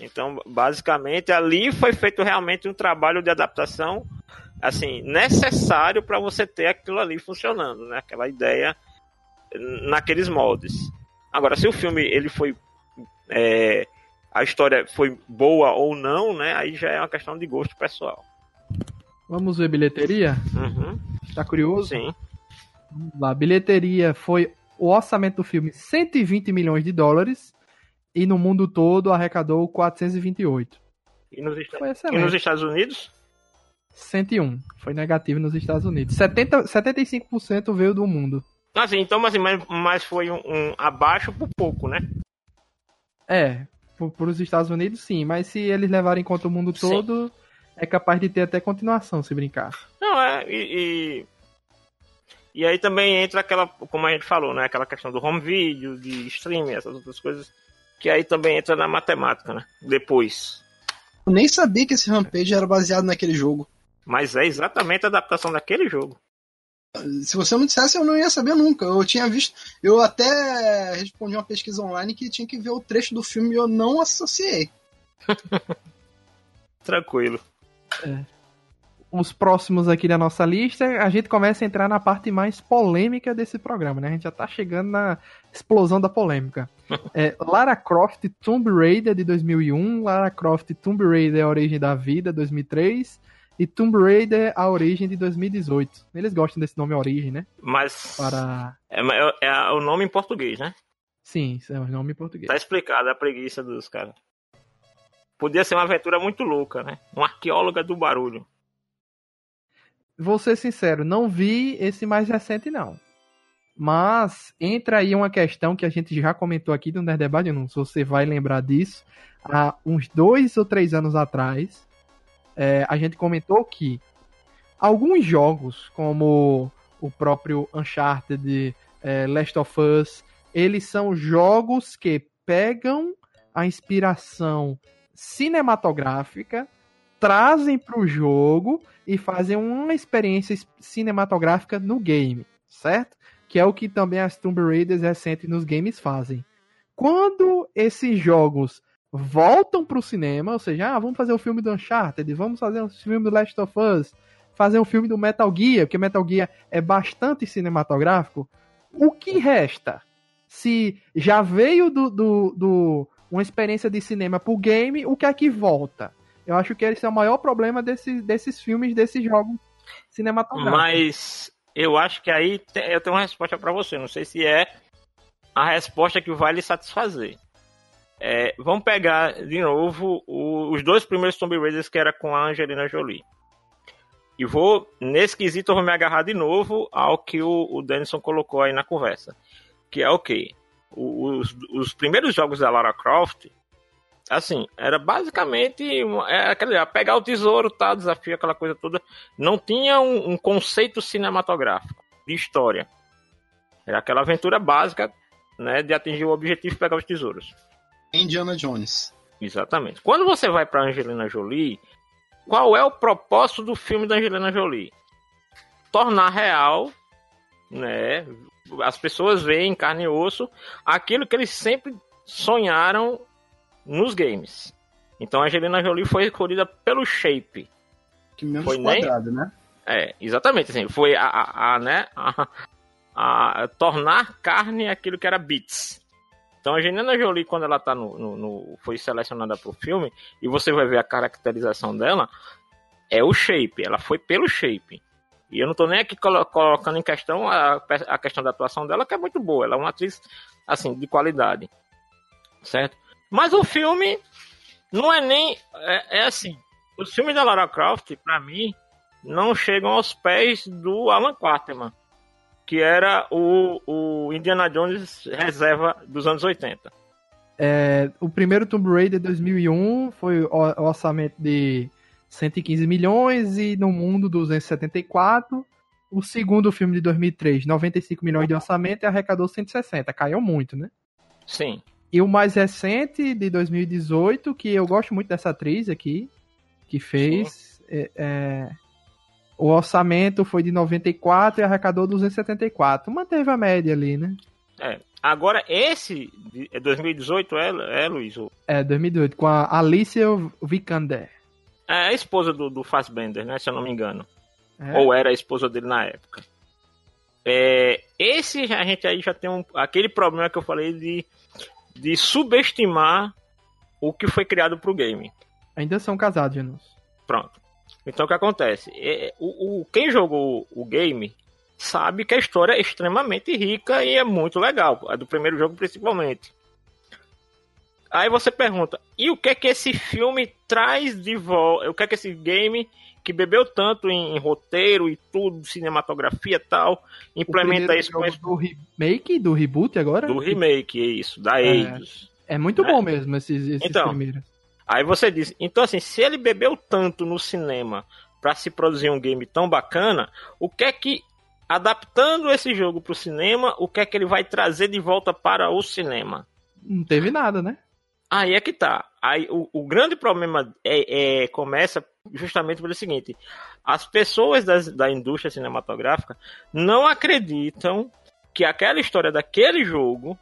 Então, basicamente, ali foi feito realmente um trabalho de adaptação assim necessário para você ter aquilo ali funcionando, né? Aquela ideia naqueles moldes. Agora, se o filme ele foi é, a história foi boa ou não, né? Aí já é uma questão de gosto pessoal. Vamos ver bilheteria? Uhum, Tá curioso? sim. Vamos lá. Bilheteria foi o orçamento do filme 120 milhões de dólares e no mundo todo arrecadou 428. E nos, Foi e nos Estados Unidos? 101. Foi negativo nos Estados Unidos. 70, 75% veio do mundo. Assim, então, assim, mas, mas foi um, um abaixo por pouco, né? É, para os Estados Unidos sim, mas se eles levarem em conta o mundo Sim. todo, é capaz de ter até continuação se brincar. Não, é, e, e. e aí também entra aquela, como a gente falou, né? Aquela questão do home video, de streaming, essas outras coisas. Que aí também entra na matemática, né? Depois. Eu nem sabia que esse Rampage era baseado naquele jogo. Mas é exatamente a adaptação daquele jogo. Se você não dissesse, eu não ia saber nunca. Eu tinha visto. Eu até respondi uma pesquisa online que tinha que ver o trecho do filme e eu não associei. Tranquilo. Os próximos aqui da nossa lista, a gente começa a entrar na parte mais polêmica desse programa, né? A gente já tá chegando na explosão da polêmica. É, Lara Croft Tomb Raider de 2001, Lara Croft Tomb Raider A Origem da Vida 2003 e Tomb Raider A Origem de 2018. Eles gostam desse nome Origem, né? Mas. Para É, é- é o nome em português, né? Sim, é o nome em português. Tá explicado a preguiça dos caras. Podia ser uma aventura muito louca, né? Uma arqueóloga do barulho. Vou ser sincero, não vi esse mais recente, não. Mas entra aí uma questão que a gente já comentou aqui no Nerd Debate, não se você vai lembrar disso. Há uns dois ou três anos atrás, é, a gente comentou que alguns jogos, como o próprio Uncharted, é, Last of Us, eles são jogos que pegam a inspiração cinematográfica, trazem para o jogo e fazem uma experiência cinematográfica no game, certo? Que é o que também as Tomb Raiders recentes nos games fazem. Quando esses jogos voltam para o cinema, ou seja, ah, vamos fazer o um filme do Uncharted, vamos fazer um filme do Last of Us, fazer um filme do Metal Gear, porque Metal Gear é bastante cinematográfico, o que resta? Se já veio do, do, do uma experiência de cinema pro game, o que é que volta? Eu acho que esse é o maior problema desse, desses filmes, desses jogos cinematográficos. Mas eu acho que aí eu tenho uma resposta para você. Não sei se é a resposta que vai lhe satisfazer. É, vamos pegar de novo o, os dois primeiros Tomb Raiders que era com a Angelina Jolie. E vou, nesse quesito, eu vou me agarrar de novo ao que o, o Denison colocou aí na conversa. Que é o quê? Os, os primeiros jogos da Lara Croft, assim, era basicamente é aquele, pegar o tesouro, tá, desafio, aquela coisa toda. Não tinha um, um conceito cinematográfico de história. Era aquela aventura básica, né, de atingir o objetivo e pegar os tesouros. Indiana Jones. Exatamente. Quando você vai para Angelina Jolie, qual é o propósito do filme da Angelina Jolie? Tornar real, né? As pessoas veem em carne e osso aquilo que eles sempre sonharam nos games. Então a Angelina Jolie foi escolhida pelo shape. Que menos foi quadrado, nem... né? É, exatamente, assim, foi a, a, a né, a, a, tornar carne aquilo que era bits. Então a Angelina Jolie, quando ela tá no, no, no foi selecionada para o filme, e você vai ver a caracterização dela, é o shape. Ela foi pelo shape. E eu não tô nem aqui colocando em questão a, a questão da atuação dela, que é muito boa. Ela é uma atriz, assim, de qualidade. Certo? Mas o filme não é nem. É, é assim. Os filmes da Lara Croft, para mim, não chegam aos pés do Alan Quarterman que era o, o Indiana Jones reserva dos anos 80. É, o primeiro Tomb Raider 2001 foi o orçamento de 115 milhões e no mundo 274. O segundo filme de 2003, 95 milhões de orçamento e arrecadou 160. Caiu muito, né? Sim. E o mais recente, de 2018, que eu gosto muito dessa atriz aqui, que fez. É, é, o orçamento foi de 94 e arrecadou 274. Manteve a média ali, né? É. Agora, esse é 2018, é, é Luiz? É, 2018, com a Alicia Vikander. É a esposa do, do Fassbender, né? Se eu não me engano. É. Ou era a esposa dele na época. É, esse a gente aí já tem um, aquele problema que eu falei de, de subestimar o que foi criado pro game. Ainda são casados, Janus. Pronto. Então o que acontece? É, o, o, quem jogou o game sabe que a história é extremamente rica e é muito legal. A do primeiro jogo principalmente. Aí você pergunta, e o que é que esse filme traz de volta? O que é que esse game que bebeu tanto em, em roteiro e tudo, cinematografia e tal, implementa isso com esse... do remake, do reboot agora? Do remake, é isso, da é, Eidos. É muito é. bom mesmo esses, esses então, primeiros. Aí você diz, então assim, se ele bebeu tanto no cinema para se produzir um game tão bacana, o que é que adaptando esse jogo para o cinema, o que é que ele vai trazer de volta para o cinema? Não teve nada, né? Aí é que tá. Aí o, o grande problema é, é, começa justamente pelo seguinte: as pessoas das, da indústria cinematográfica não acreditam que aquela história daquele jogo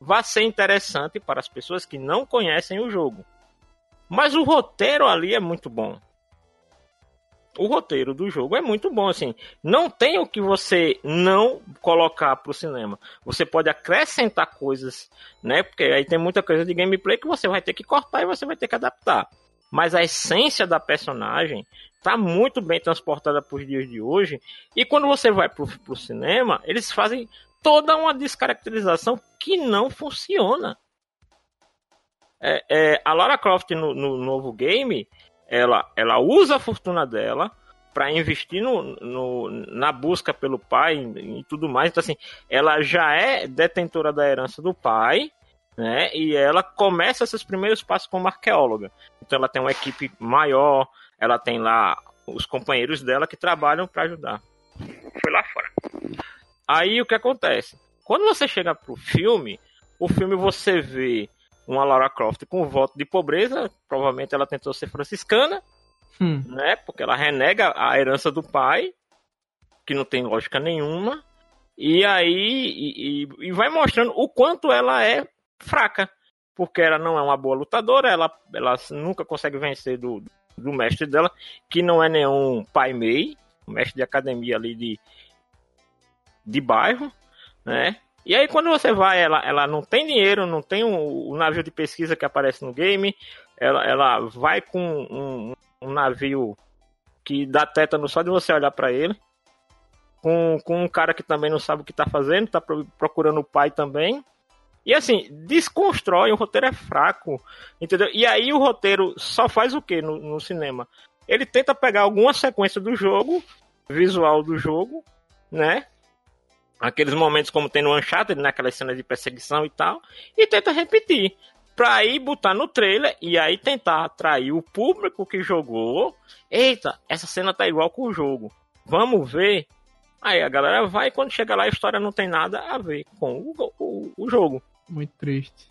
vá ser interessante para as pessoas que não conhecem o jogo. Mas o roteiro ali é muito bom. O roteiro do jogo é muito bom, assim. Não tem o que você não colocar pro cinema. Você pode acrescentar coisas, né? Porque aí tem muita coisa de gameplay que você vai ter que cortar e você vai ter que adaptar. Mas a essência da personagem tá muito bem transportada para os dias de hoje. E quando você vai pro, pro cinema, eles fazem toda uma descaracterização que não funciona. É, é, a Lara Croft no, no, novo game, ela, ela usa a fortuna dela para investir no, no, na busca pelo pai e, e tudo mais. Então, assim, ela já é detentora da herança do pai, né? E ela começa seus primeiros passos como arqueóloga. Então, ela tem uma equipe maior, ela tem lá os companheiros dela que trabalham para ajudar. Foi lá fora. Aí o que acontece? Quando você chega pro filme, o filme você vê uma Lara Croft com voto de pobreza, provavelmente ela tentou ser franciscana, hum. né? Porque ela renega a herança do pai, que não tem lógica nenhuma, e aí e, e, e vai mostrando o quanto ela é fraca, porque ela não é uma boa lutadora, ela, ela nunca consegue vencer do, do mestre dela, que não é nenhum pai mei, mestre de academia ali de, de bairro, né? E aí quando você vai, ela, ela não tem dinheiro, não tem o, navio de pesquisa que aparece no game, ela, ela vai com um, um navio que dá tétano só de você olhar para ele, com, com um cara que também não sabe o que tá fazendo, tá procurando o pai também. E assim, desconstrói, o roteiro é fraco, entendeu? E aí o roteiro só faz o que no, no cinema? Ele tenta pegar alguma sequência do jogo, visual do jogo, né? aqueles momentos como tem no Uncharted, naquela né, cena de perseguição e tal, e tenta repetir. Pra aí botar no trailer e aí tentar atrair o público que jogou. Eita, essa cena tá igual com o jogo. Vamos ver. Aí a galera vai quando chega lá a história não tem nada a ver com o, o, o jogo. Muito triste.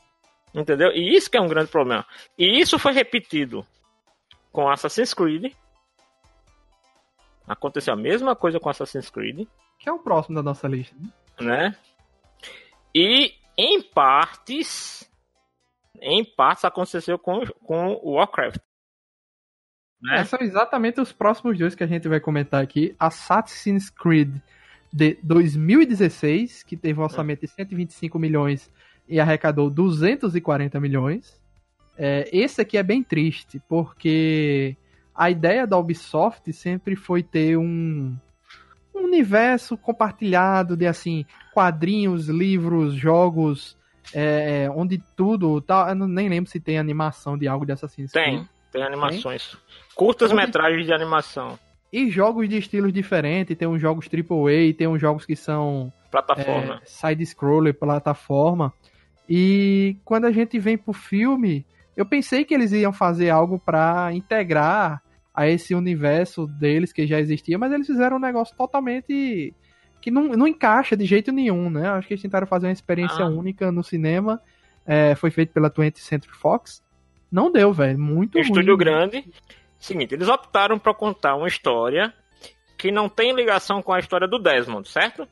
Entendeu? E isso que é um grande problema. E isso foi repetido com Assassin's Creed. Aconteceu a mesma coisa com Assassin's Creed que é o próximo da nossa lista. Né? né? E em partes, em partes aconteceu com, com o Warcraft. Né? É, são exatamente os próximos dois que a gente vai comentar aqui. Assassin's Creed de 2016, que teve um orçamento de 125 milhões e arrecadou 240 milhões. É, esse aqui é bem triste, porque a ideia da Ubisoft sempre foi ter um, um universo compartilhado de assim quadrinhos, livros, jogos, é, é onde tudo, tal. Eu não, nem lembro se tem animação de algo de Assassin's Creed. Tem, tem animações. Curtas metragens de animação. E jogos de estilos diferentes, tem uns jogos AAA, tem uns jogos que são plataforma, é, side scroller, plataforma. E quando a gente vem pro filme, eu pensei que eles iam fazer algo para integrar a esse universo deles que já existia, mas eles fizeram um negócio totalmente que não, não encaixa de jeito nenhum, né? Acho que eles tentaram fazer uma experiência ah. única no cinema. É, foi feito pela 20th Century Fox. Não deu, velho. Muito um Estúdio grande. Seguinte, eles optaram para contar uma história que não tem ligação com a história do Desmond, certo?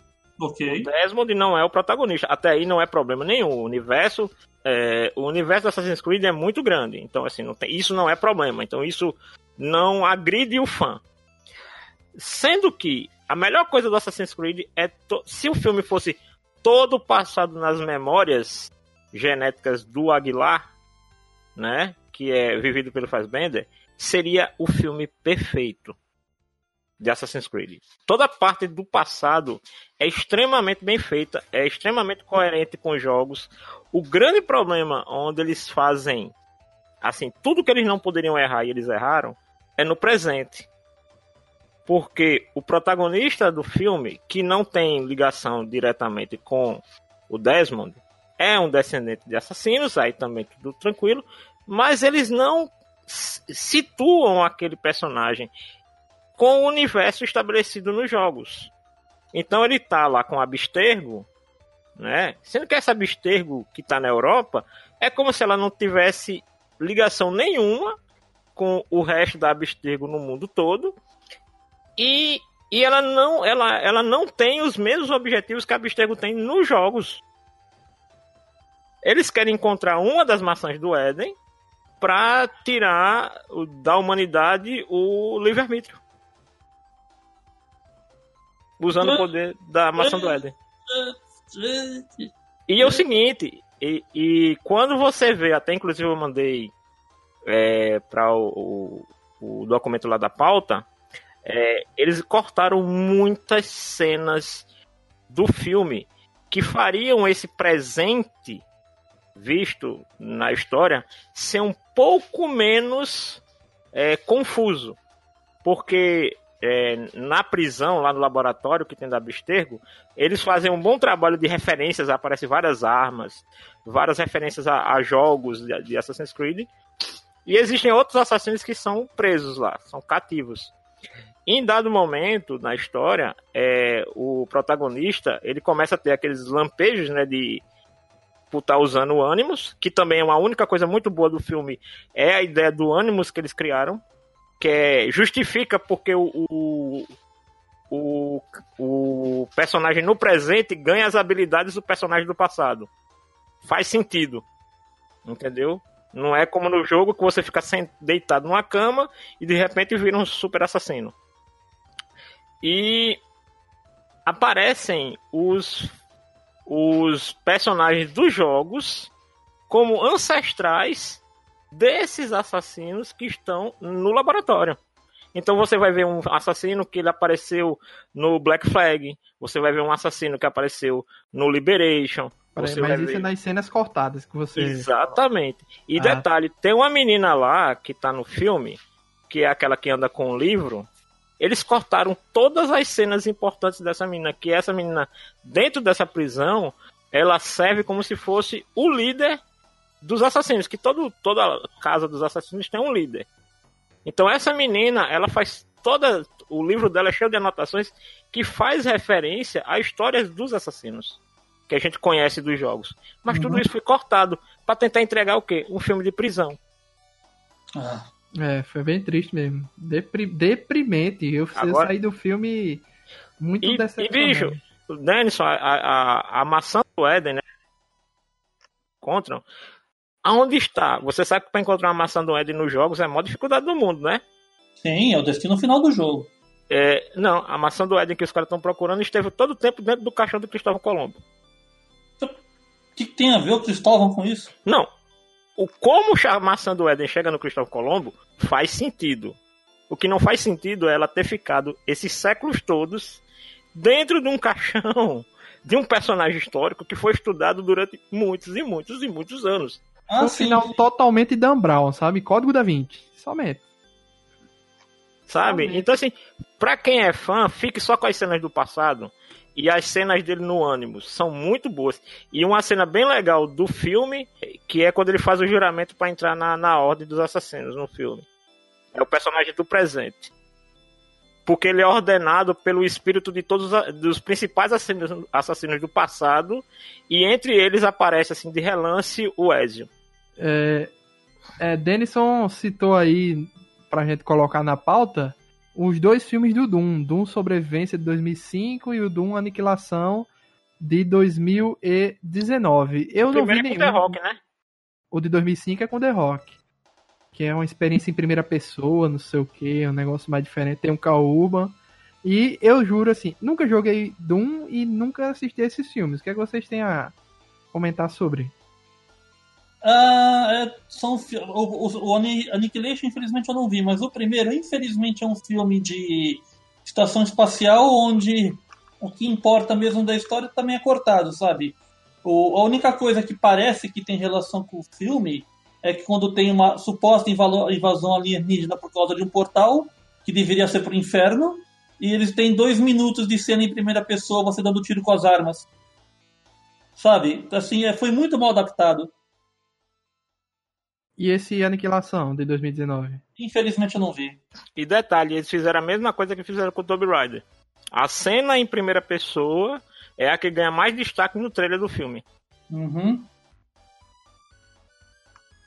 O Desmond não é o protagonista. Até aí não é problema nenhum. O universo, é, o universo da Assassin's Creed é muito grande. Então, assim, não tem, isso não é problema. Então, isso não agride o fã. Sendo que a melhor coisa do Assassin's Creed é to... se o filme fosse todo passado nas memórias genéticas do Aguilar, né, que é vivido pelo Fassbender, seria o filme perfeito de Assassin's Creed. Toda parte do passado é extremamente bem feita, é extremamente coerente com os jogos. O grande problema onde eles fazem assim, tudo que eles não poderiam errar e eles erraram é no presente. Porque o protagonista do filme, que não tem ligação diretamente com o Desmond, é um descendente de assassinos, aí também tudo tranquilo, mas eles não situam aquele personagem com o universo estabelecido nos jogos. Então ele tá lá com Abstergo, né? Sendo que essa Abstergo que tá na Europa é como se ela não tivesse ligação nenhuma com o resto da Abstergo no mundo todo. E, e ela, não, ela, ela não tem os mesmos objetivos que a Abstergo tem nos jogos. Eles querem encontrar uma das maçãs do Éden para tirar da humanidade o livre-arbítrio. Usando o poder da maçã do Éden. E é o seguinte, e, e quando você vê, até inclusive eu mandei é, para o, o, o, documento lá da pauta, é, eles cortaram muitas cenas do filme que fariam esse presente visto na história ser um pouco menos é, confuso. Porque é, na prisão, lá no laboratório que tem da Abstergo, eles fazem um bom trabalho de referências, aparecem várias armas, várias referências a, a jogos de, de, Assassin's Creed. E existem outros assassinos que são presos lá, são cativos. Em dado momento na história, é, o protagonista ele começa a ter aqueles lampejos né, de estar tá usando o Animus, que também é uma única coisa muito boa do filme, é a ideia do Animus que eles criaram, que é, justifica porque o, o, o, personagem no presente ganha as habilidades do personagem do passado. Faz sentido. Entendeu? Não é como no jogo que você fica deitado numa cama e de repente vira um super assassino. E aparecem os os personagens dos jogos como ancestrais desses assassinos que estão no laboratório. Então você vai ver um assassino que ele apareceu no Black Flag, você vai ver um assassino que apareceu no Liberation. Você mas isso ver... é nas cenas cortadas que você. Exatamente. E ah. detalhe, tem uma menina lá que tá no filme, que é aquela que anda com o livro, eles cortaram todas as cenas importantes dessa menina, que essa menina, dentro dessa prisão, ela serve como se fosse o líder dos assassinos, que todo, toda casa dos assassinos tem um líder. Então essa menina, ela faz toda. O livro dela é cheio de anotações que faz referência a histórias dos assassinos. Que a gente conhece dos jogos. Mas uhum. tudo isso foi cortado para tentar entregar o quê? Um filme de prisão. Ah. É, foi bem triste mesmo. Depri deprimente. Eu Agora... saí do filme muito e, decepcionado. E, bicho, Denison, a, a, a maçã do Éden, né? Encontram. Aonde está? Você sabe que para encontrar uma maçã do Éden nos jogos é a maior dificuldade do mundo, né? Sim, é o destino final do jogo. É, não, a maçã do Éden que os caras estão procurando esteve todo o tempo dentro do caixão do Cristóvão Colombo. O que, que tem a ver o Cristóvão com isso? Não, o como a maçã do Éden chega no Cristóvão Colombo faz sentido. O que não faz sentido é ela ter ficado esses séculos todos dentro de um caixão de um personagem histórico que foi estudado durante muitos e muitos e muitos anos. Ah, um final totalmente Dan Brown, sabe? Código da Vinci, somente. Sabe? Somente. Então, assim, pra quem é fã, fique só com as cenas do passado e as cenas dele no ânimo são muito boas. E uma cena bem legal do filme, que é quando ele faz o juramento para entrar na, na ordem dos assassinos no filme. É o personagem do presente. Porque ele é ordenado pelo espírito de todos os principais assassinos, assassinos do passado. E entre eles aparece assim de relance o Ezio. É, é, Denison citou aí pra gente colocar na pauta os dois filmes do Doom, Doom Sobrevivência de 2005 e o Doom Aniquilação de 2019. Eu não vi nenhum. É com The Rock, né? O de 2005 é com The Rock. Que é uma experiência em primeira pessoa, não sei o que, um negócio mais diferente. Tem um Kaúba. E eu juro assim, nunca joguei Doom e nunca assisti esses filmes. O que, é que vocês têm a comentar sobre? Uh, é, são, o, o, o Annihilation, infelizmente, eu não vi, mas o primeiro, infelizmente, é um filme de estação espacial onde o que importa mesmo da história também é cortado, sabe? O, a única coisa que parece que tem relação com o filme é que quando tem uma suposta invasão alienígena por causa de um portal, que deveria ser pro inferno, e eles têm dois minutos de cena em primeira pessoa, você dando tiro com as armas. Sabe? Assim, é, foi muito mal adaptado. E esse Aniquilação de 2019? Infelizmente eu não vi. E detalhe, eles fizeram a mesma coisa que fizeram com o Tomb Raider. A cena em primeira pessoa é a que ganha mais destaque no trailer do filme. Uhum.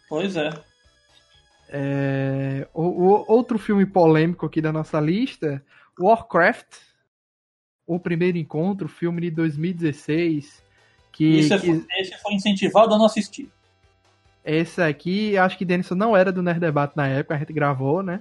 Pois é. é o, o, outro filme polêmico aqui da nossa lista, Warcraft, O Primeiro Encontro, filme de 2016. Que, Isso é, que... Esse foi incentivado a não assistir. Esse aqui, acho que Denison não era do Nerd Debate na época, a gente gravou, né?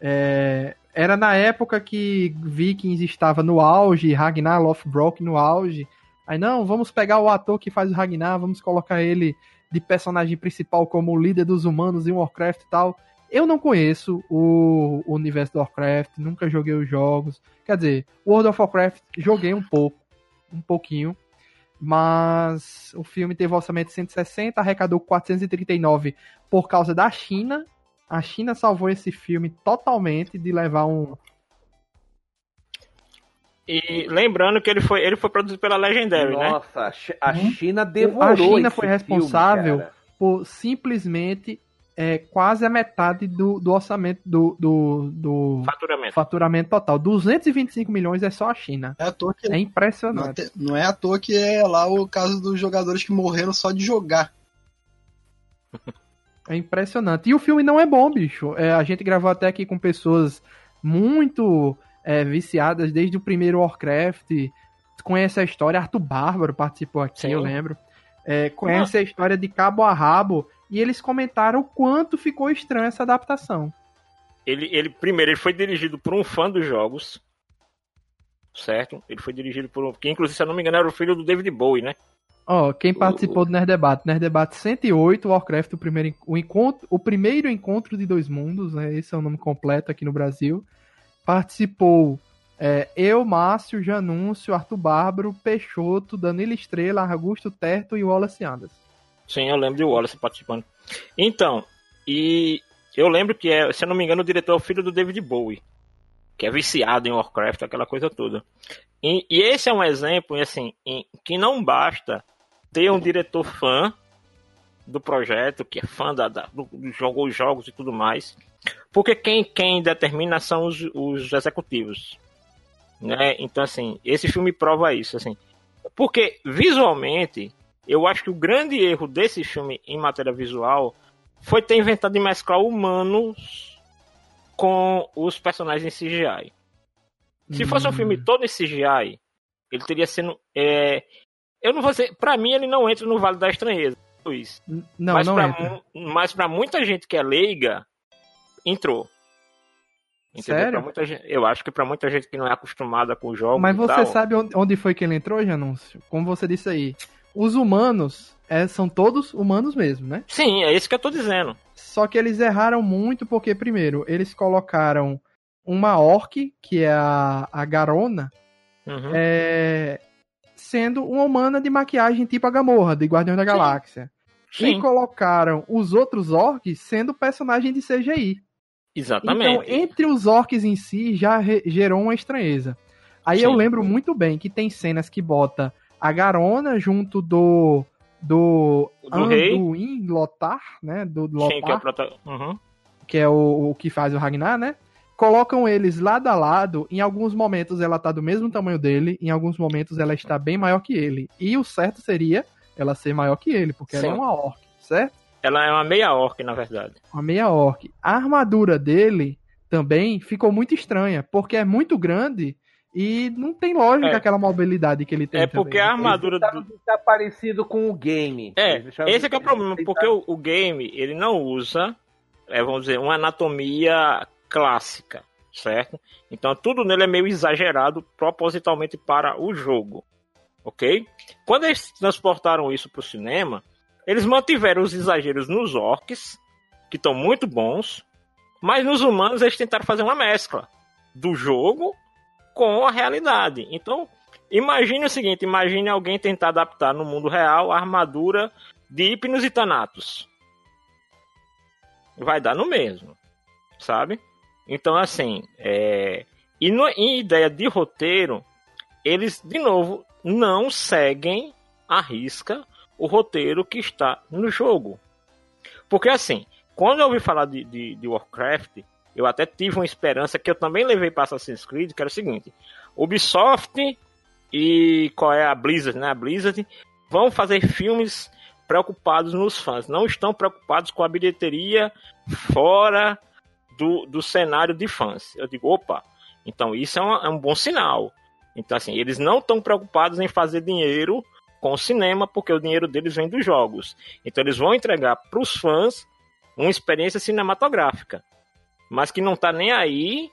É, era na época que Vikings estava no auge, Ragnar Lothbrok no auge. Aí, não, vamos pegar o ator que faz o Ragnar, vamos colocar ele de personagem principal como líder dos humanos em Warcraft e tal. Eu não conheço o universo do Warcraft, nunca joguei os jogos. Quer dizer, World of Warcraft joguei um pouco, um pouquinho. Mas o filme teve orçamento de 160, arrecadou 439 por causa da China. A China salvou esse filme totalmente de levar um. E lembrando que ele foi, ele foi produzido pela Legendary, né? Nossa, a Uhum. China devorou A China esse foi filme, responsável cara. por simplesmente é, quase a metade do, do orçamento do, do, do Faturamento. faturamento total. 225 milhões é só a China. É à toa que É impressionante. te- não é à toa que é lá o caso dos jogadores que morreram só de jogar. É impressionante. E o filme não é bom, bicho. É, a gente gravou até aqui com pessoas muito é, viciadas desde o primeiro Warcraft. Conhece a história. Arthur Bárbaro participou aqui, Sim. eu lembro. É, conhece a história de cabo a rabo. E eles comentaram o quanto ficou estranha essa adaptação. Ele, ele primeiro ele foi dirigido por um fã dos jogos, certo? Ele foi dirigido por um, que inclusive se eu não me engano era o filho do David Bowie, né? Ó, quem participou do Nerd Debate? Nerd Debate 108, Warcraft, o primeiro, o, encontro, o primeiro encontro de dois mundos, né? esse é o nome completo aqui no Brasil. Participou é, eu, Márcio, Janúncio, Arthur Bárbaro, Peixoto, Danilo Estrela, Augusto Terto e Wallace Anderson. Sim, eu lembro de Wallace participando. Então, e eu lembro que é, se eu não me engano, o diretor é o filho do David Bowie, que é viciado em Warcraft, aquela coisa toda. E, e esse é um exemplo, assim, em, que não basta ter um diretor fã do projeto, que é fã da, da, do, do jogo, os jogos e tudo mais, porque quem, quem determina são os, os executivos. Né? Então, assim, esse filme prova isso, assim. Porque, visualmente, eu acho que o grande erro desse filme em matéria visual foi ter inventado de mesclar humanos com os personagens em CGI. Se fosse um Hum. filme todo em CGI, ele teria sido. é, eu não vou dizer. Pra mim, ele não entra no Vale da Estranheza, Luiz. Não, mas, não pra, entra. mas pra muita gente que é leiga, entrou. Entendeu? Sério? Muita gente, eu acho que pra muita gente que não é acostumada com jogos. Mas você tal, sabe onde, onde foi que ele entrou, Janúncio? Como você disse aí. Os humanos é, são todos humanos mesmo, né? Sim, é isso que eu tô dizendo. Só que eles erraram muito porque, primeiro, eles colocaram uma orc, que é a, a Garona, Uhum. é, sendo uma humana de maquiagem tipo a Gamorra, de Guardiões da. Galáxia. Sim, E colocaram os outros orcs sendo personagem de CGI. exatamente. Então, entre os orcs em si, já gerou uma estranheza. Aí eu Sim. lembro muito bem que tem cenas que bota a Garona junto do do, Do rei. Anduin Lotar, né, do Sim, que é o Lotar, prota... uhum. que é o, o que faz o Ragnar, né? Colocam eles lado a lado, em alguns momentos ela tá do mesmo tamanho dele, em alguns momentos ela está bem maior que ele. E o certo seria ela ser maior que ele, porque ela é Sim. uma orc, certo? Ela é uma meia orc, na verdade. Uma meia orc. A armadura dele também ficou muito estranha, porque é muito grande e não tem lógica É. aquela mobilidade que ele tem. É porque também. a armadura Tá, do... tá parecido com o game. É, esse é que é o problema, porque o, o game, ele não usa, é, vamos dizer, uma anatomia clássica, certo? Então tudo nele é meio exagerado propositalmente para o jogo, ok? Quando eles transportaram isso para o cinema, eles mantiveram os exageros nos orcs, que estão muito bons, mas nos humanos eles tentaram fazer uma mescla do jogo com a realidade. Então, imagine o seguinte, imagine alguém tentar adaptar no mundo real a armadura de Hipnos e Thanatos. Vai dar no mesmo, sabe? Então, assim, é... e no, em ideia de roteiro, eles, de novo, não seguem à risca o roteiro que está no jogo. Porque, assim, quando eu ouvi falar de, de, de Warcraft, eu até tive uma esperança que eu também levei para Assassin's Creed, que era o seguinte: Ubisoft e qual é a Blizzard, né? A Blizzard vão fazer filmes preocupados nos fãs, não estão preocupados com a bilheteria fora do, do cenário de fãs. Eu digo, opa, então isso é, uma- é um bom sinal. Então, assim, eles não estão preocupados em fazer dinheiro com o cinema, porque o dinheiro deles vem dos jogos. Então, eles vão entregar para os fãs uma experiência cinematográfica, mas que não está nem aí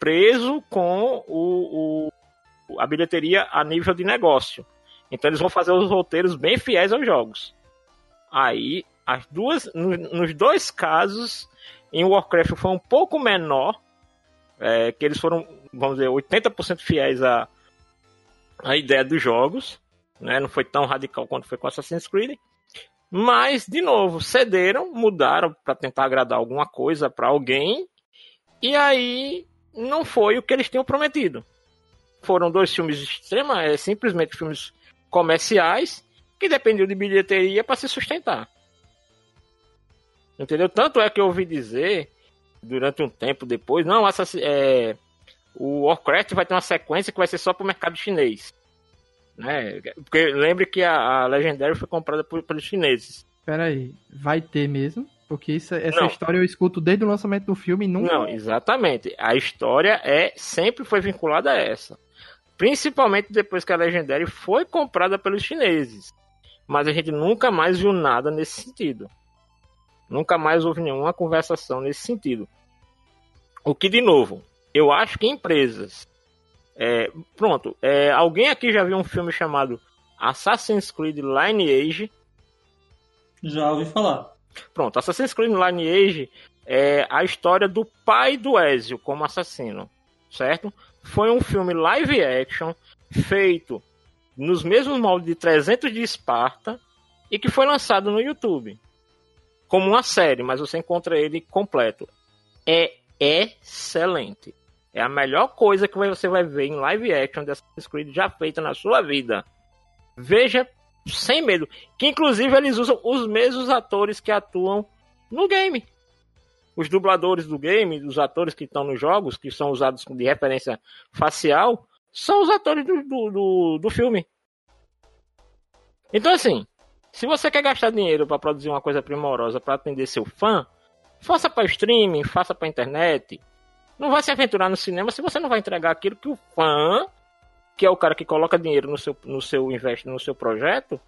preso com o, o- a bilheteria a nível de negócio. Então, eles vão fazer os roteiros bem fiéis aos jogos. Aí, as duas, no- nos dois casos, em Warcraft foi um pouco menor, é, que eles foram, vamos dizer, 80% fiéis à, à ideia dos jogos, né? Não foi tão radical quanto foi com Assassin's Creed. Mas, de novo, cederam, mudaram para tentar agradar alguma coisa para alguém. E aí não foi o que eles tinham prometido. Foram dois filmes extrema, é, simplesmente filmes comerciais que dependiam de bilheteria para se sustentar. Entendeu? Tanto é que eu ouvi dizer durante um tempo depois, não, essa, é, o Warcraft vai ter uma sequência que vai ser só para o mercado chinês. Né? Porque lembre que a, a Legendary foi comprada por, pelos chineses. Pera aí, vai ter mesmo? Porque isso, essa não. história eu escuto desde o lançamento do filme e nunca. Não, exatamente. A história é sempre foi vinculada a essa. Principalmente depois que a Legendary foi comprada pelos chineses. Mas a gente nunca mais viu nada nesse sentido. Nunca mais houve nenhuma conversação nesse sentido. O que, de novo, eu acho que empresas. É, pronto, é, alguém aqui já viu um filme chamado Assassin's Creed Lineage? Já ouvi falar. Pronto, Assassin's Creed Lineage é a história do pai do Ezio como assassino, certo? Foi um filme live action feito nos mesmos moldes de 300 de Esparta e que foi lançado no YouTube como uma série, mas você encontra ele completo. É excelente. É a melhor coisa que você vai ver em live action de Assassin's Creed já feita na sua vida. Veja sem medo. Que inclusive eles usam os mesmos atores que atuam no game. Os dubladores do game, os atores que estão nos jogos, que são usados de referência facial, são os atores do, do, do, do filme. Então, assim, se você quer gastar dinheiro para produzir uma coisa primorosa para atender seu fã, faça para streaming, faça para internet. Não vai se aventurar no cinema se você não vai entregar aquilo que o fã, que é o cara que coloca dinheiro no seu, no seu investe no seu projeto,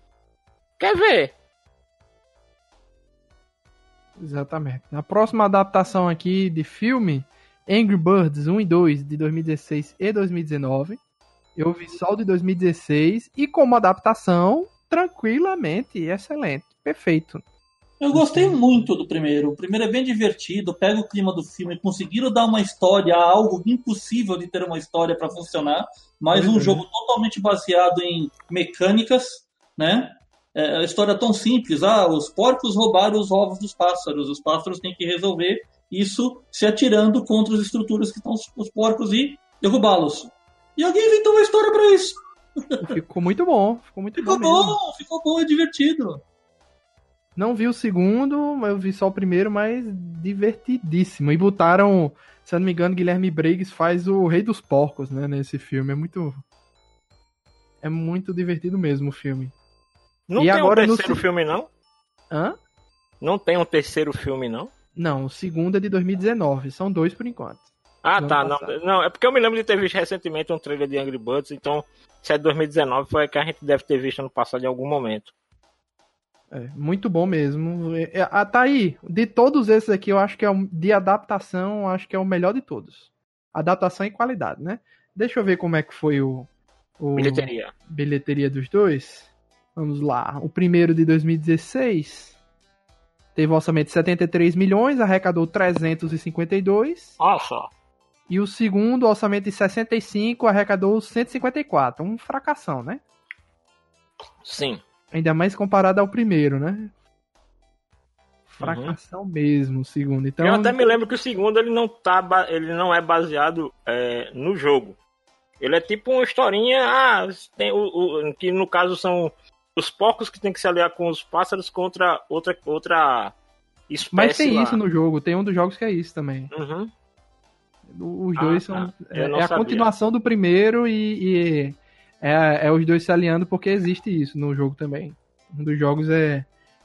quer ver. Exatamente. Na próxima adaptação aqui de filme, Angry Birds 1 e 2 de 2016 e 2019. Eu vi só o de 2016 e como adaptação tranquilamente excelente, perfeito. Eu gostei muito do primeiro. O primeiro é bem divertido, pega o clima do filme, conseguiram dar uma história, algo impossível de ter uma história para funcionar, mas um uhum. jogo totalmente baseado em mecânicas, né? É, a história é tão simples, ah, os porcos roubaram os ovos dos pássaros, os pássaros têm que resolver isso se atirando contra as estruturas que estão os porcos e derrubá-los. E alguém inventou uma história para isso. Ficou muito bom. Ficou muito ficou bom. bom ficou bom, é divertido. Não vi o segundo, eu vi só o primeiro, mas divertidíssimo. E botaram, se eu não me engano, Guilherme Briggs faz o Rei dos Porcos, né, nesse filme. É muito. É muito divertido mesmo o filme. Não e tem agora um terceiro no... filme, não? Hã? Não tem um terceiro filme, não? Não, o segundo é de 2019. São dois por enquanto. Ah, tá. Não, não, é porque eu me lembro de ter visto recentemente um trailer de Angry Birds, então se é de 2019 foi que a gente deve ter visto no passado em algum momento. É, muito bom mesmo. É, é, ah, tá aí. De todos esses aqui, eu acho que é um, de adaptação, acho que é o melhor de todos. Adaptação e qualidade, né? Deixa eu ver como é que foi o, o bilheteria. bilheteria dos dois. Vamos lá. O primeiro de 2016 teve um orçamento de 73 milhões, arrecadou 352. Olha só. E o segundo, orçamento de 65, arrecadou 154. Um fracassão, né? Sim. Ainda mais comparado ao primeiro, né? Fracassão uhum. mesmo, o segundo. Então, Eu até me lembro que o segundo ele não, tá, ele não é baseado é, no jogo. Ele é tipo uma historinha, ah, tem o, o, que no caso são os porcos que tem que se aliar com os pássaros contra outra, outra espécie. Mas tem lá. isso no jogo, tem um dos jogos que é isso também. Uhum. Os dois ah, são. Tá. É, é, a continuação do primeiro e, e é, é, os dois se aliando porque existe isso no jogo também. Um dos jogos é,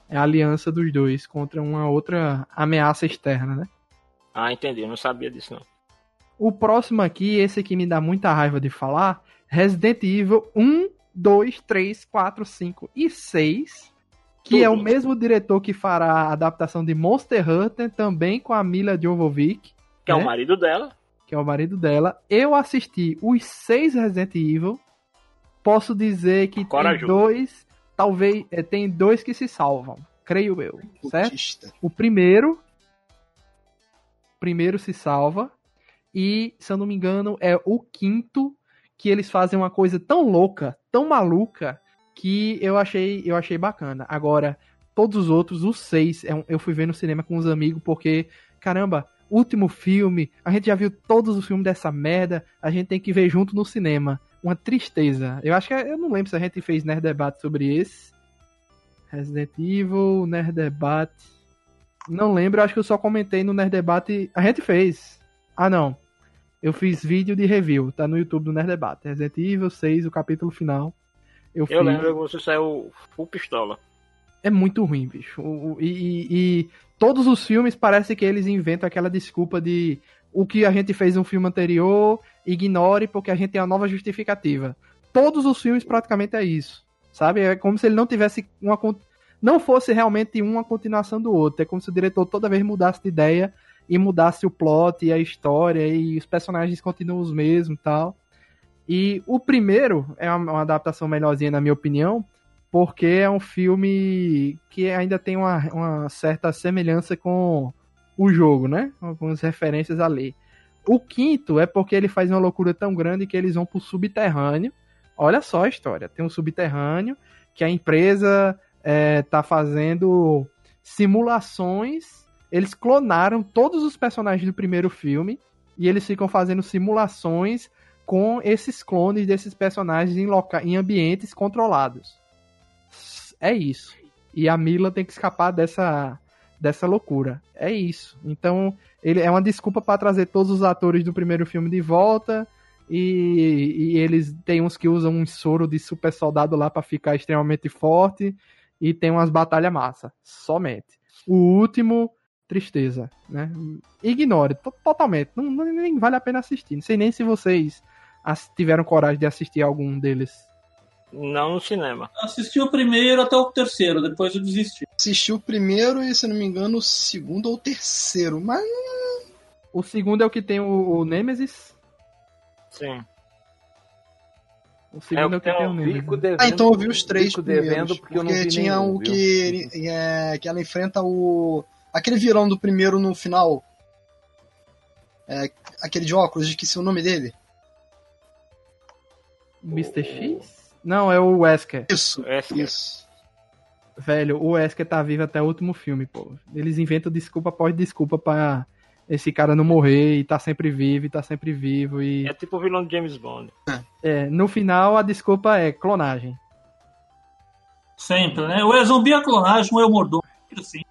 é a aliança dos dois contra uma outra ameaça externa, né? Ah, entendi. Eu não sabia disso, não. O próximo aqui, esse aqui me dá muita raiva de falar: Resident Evil 1, 2, 3, 4, 5 e 6. Que Tudo. é o mesmo diretor que fará a adaptação de Monster Hunter, também com a Mila Jovovich. Que né? é o né? marido dela. Que é o marido dela. Eu assisti os seis Resident Evil. Posso dizer que Corajoso. tem dois. Talvez. É, tem dois que se salvam. Creio eu. Certo? O primeiro. O primeiro se salva. E, se eu não me engano, é o quinto que eles fazem uma coisa tão louca, tão maluca, que eu achei, eu achei bacana. Agora, todos os outros, os seis, é eu fui ver no cinema com os amigos, porque, caramba, último filme, a gente já viu todos os filmes dessa merda, a gente tem que ver junto no cinema. Uma tristeza. Eu acho que, eu não lembro se a gente fez Nerd Debate sobre esse. Resident Evil, Nerd Debate. Não lembro, acho que eu só comentei no Nerd Debate. A gente fez. Ah, não. Eu fiz vídeo de review, tá no YouTube do Nerd Debate. Resident Evil 6, o capítulo final. Eu, Eu fiz. lembro que você saiu full pistola. É muito ruim, bicho. E, e- e todos os filmes parece que eles inventam aquela desculpa de o que a gente fez no filme anterior, ignore porque a gente tem uma nova justificativa. Todos os filmes praticamente é isso. Sabe? É como se ele não tivesse uma não fosse realmente uma continuação do outro. É como se o diretor toda vez mudasse de ideia e mudasse o plot e a história e os personagens continuam os mesmos tal. E o primeiro é uma, uma adaptação melhorzinha, na minha opinião, porque é um filme que ainda tem uma, uma certa semelhança com o jogo, né? Algumas referências ali. O quinto é porque ele faz uma loucura tão grande que eles vão pro subterrâneo. Olha só a história. Tem um subterrâneo que a empresa é, tá fazendo simulações. Eles clonaram todos os personagens do primeiro filme e eles ficam fazendo simulações com esses clones desses personagens em, loca em ambientes controlados. É isso. E a Mila tem que escapar dessa, dessa loucura. É isso. Então, ele é uma desculpa para trazer todos os atores do primeiro filme de volta. E, e eles tem uns que usam um soro de super soldado lá para ficar extremamente forte. E tem umas batalhas massa. Somente. O último, tristeza, né? Ignore to- totalmente. Não, nem vale a pena assistir. Não sei nem se vocês tiveram coragem de assistir algum deles. Não no cinema. Assisti o primeiro até o terceiro, depois eu desisti. Assisti o primeiro e, se não me engano, o segundo ou o terceiro. Mas O segundo é o que tem o, o Nemesis. Sim. O segundo é o que tem o Nemesis. Fico devendo, Ah, então eu vi os três devendo porque, eu não vi tinha nenhum, o viu? que, é, que ela enfrenta o. Aquele vilão do primeiro no final. É, aquele de óculos, esqueci o nome dele. Mr. X? Não, é o Wesker. Isso, Wesker. isso. Velho, o Wesker tá vivo até o último filme, pô. Eles inventam desculpa após desculpa pra esse cara não morrer e tá sempre vivo e tá sempre vivo. E É tipo o vilão de James Bond. é, no final a desculpa é clonagem. Sempre, né? Ou é zumbi a clonagem, ou é o mordomo. Assim,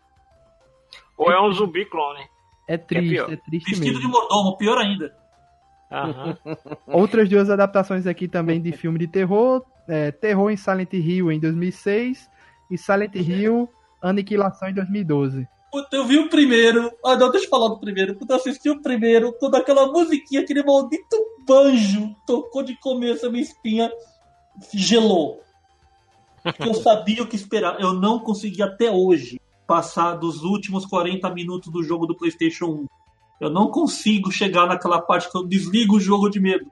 Ou é um zumbi clone. É triste, pior. é, triste vestido de mesmo. mordomo, pior ainda. Aham. Outras duas adaptações aqui também de filme de terror. É, terror em Silent Hill em 2006 e Silent Hill Aniquilação em 2012. Puta, eu vi o primeiro. Ah, não, deixa eu falar do primeiro. Quando eu assisti o primeiro, quando aquela musiquinha, aquele maldito banjo tocou de começo, a minha espinha gelou. Eu sabia o que esperar. Eu não consegui até hoje passar dos últimos 40 minutos do jogo do PlayStation 1. Eu não consigo chegar naquela parte que eu desligo o jogo de medo.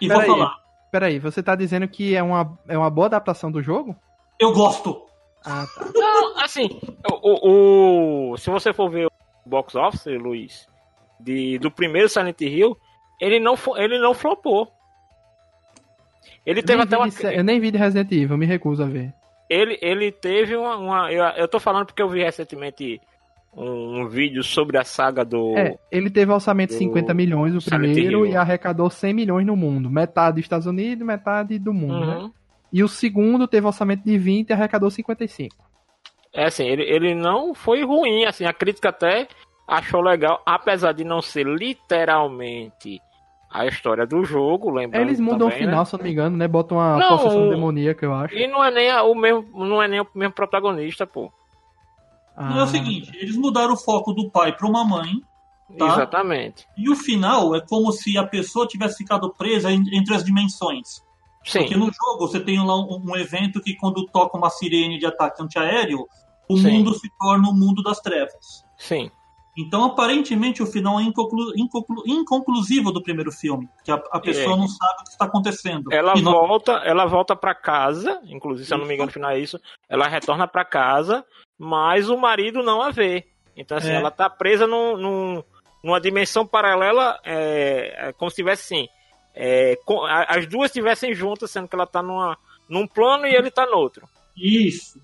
E vou Peraí. falar, Peraí, você tá dizendo que é uma, é uma boa adaptação do jogo? eu gosto. Ah, tá. Não, assim, o, o- se você for ver o box office, Luiz, de, do primeiro Silent Hill, ele não, ele não flopou. Ele Eu teve nem até vi uma. de Eu nem vi de Resident Evil, eu me recuso a ver. Ele, ele teve uma. uma- eu, eu tô falando porque eu vi recentemente um, um vídeo sobre a saga do. É, ele teve orçamento de do 50 milhões o Silent primeiro Hill. e arrecadou 100 milhões no mundo. Metade dos Estados Unidos, metade do mundo, né? Uhum. E o segundo teve orçamento de 20 e arrecadou 55. É assim, ele, ele não foi ruim, assim, a crítica até achou legal, apesar de não ser literalmente a história do jogo, lembrando Eles mudam também, o final, né? se eu não me engano, né? Botam uma Não, possessão demoníaca, eu acho. E não é nem o mesmo, não é nem o mesmo protagonista, pô. Ah, É o seguinte, eles mudaram o foco do pai para uma mãe. Tá. Exatamente. E o final é como se a pessoa tivesse ficado presa en- entre as dimensões. Sim. Porque no jogo você tem lá um, evento que quando toca uma sirene de ataque antiaéreo, o Sim. mundo se torna o mundo das trevas. Sim. Então, aparentemente, o final é inconclu- inconclu- inconclusivo do primeiro filme. Que a, a pessoa É. não sabe o que está acontecendo. Ela nós- volta, ela volta para casa, inclusive, se eu não me engano, no final é isso. Ela retorna para casa, mas o marido não a vê. Então, assim, É. ela tá presa num, num- numa dimensão paralela, é, é como se tivesse assim. é, co- a- as duas estivessem juntas, sendo que ela tá numa, num plano e ele tá no outro. Isso.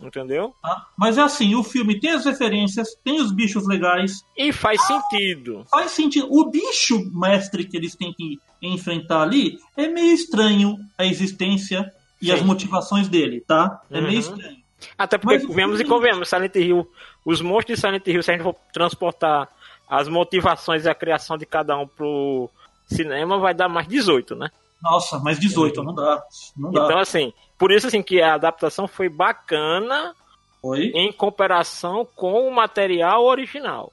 Entendeu? tá? Mas é assim, o filme tem as referências, tem os bichos legais, E faz sentido. faz sentido. O bicho mestre que eles têm que enfrentar ali é meio estranho a existência e Sim. as motivações dele, tá? É meio Uhum. estranho. Até porque, Mas vemos e convenhamos, Silent Hill, os monstros de Silent Hill, se a gente for transportar as motivações e a criação de cada um pro cinema, vai dar mais 18, né? Nossa, mas 18, não dá. Não dá. Então, assim, por isso assim que a adaptação foi bacana Oi? em comparação com o material original.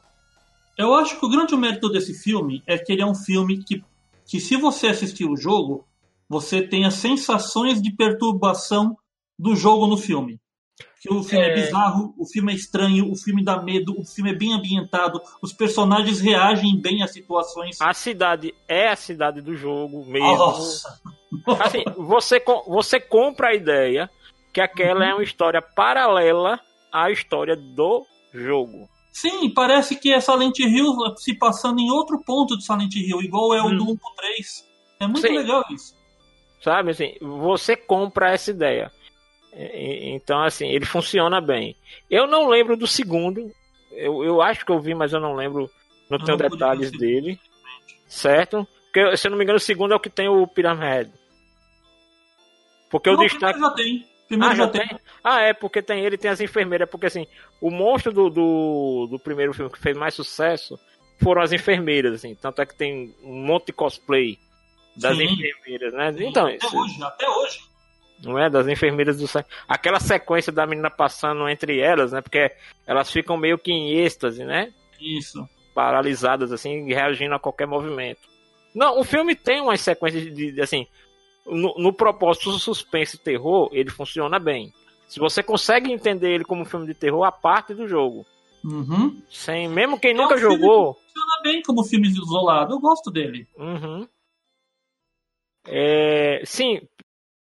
Eu acho que o grande mérito desse filme é que ele é um filme que, que se você assistir o jogo, você tem as sensações de perturbação do jogo no filme. Que o filme é... É. bizarro, o filme é estranho, o filme dá medo, o filme é bem ambientado, os personagens reagem bem às situações. A cidade é a cidade do jogo mesmo. Nossa! Assim, você, você compra a ideia que aquela é uma história paralela à história do jogo. Sim, parece que é Silent Hill se passando em outro ponto de Silent Hill, igual é o Hum. do 1 pro 3. É muito Sim. legal isso. Sabe, assim, você compra essa ideia. Então, assim, ele funciona bem. Eu não lembro do segundo. Eu, eu acho que eu vi, mas eu não lembro. Não tenho não pude detalhes o dele. Certo? Porque, se eu não me engano, o segundo é o que tem o Pyramid. Porque o Não, destaque. primeiro já tem. Primeiro Ah, já, já tem. tem? Ah, é, porque tem ele tem as enfermeiras. Porque assim, o monstro do, do, do primeiro filme que fez mais sucesso foram as enfermeiras, assim. Tanto é que tem um monte de cosplay das Sim. enfermeiras, né? Então, até isso- hoje, até hoje. Não é? Das enfermeiras do sangue. Aquela sequência da menina passando entre elas, né? Porque elas ficam meio que em êxtase, né? Isso. Paralisadas, assim, reagindo a qualquer movimento. Não, o filme tem umas sequências de, de, assim, no, no propósito do suspense e terror, ele funciona bem. Se você consegue entender ele como um filme de terror, a parte do jogo. Uhum. Sem, mesmo quem É nunca um filme jogou, Funciona bem como filme isolado. Eu gosto dele. Uhum. É, sim,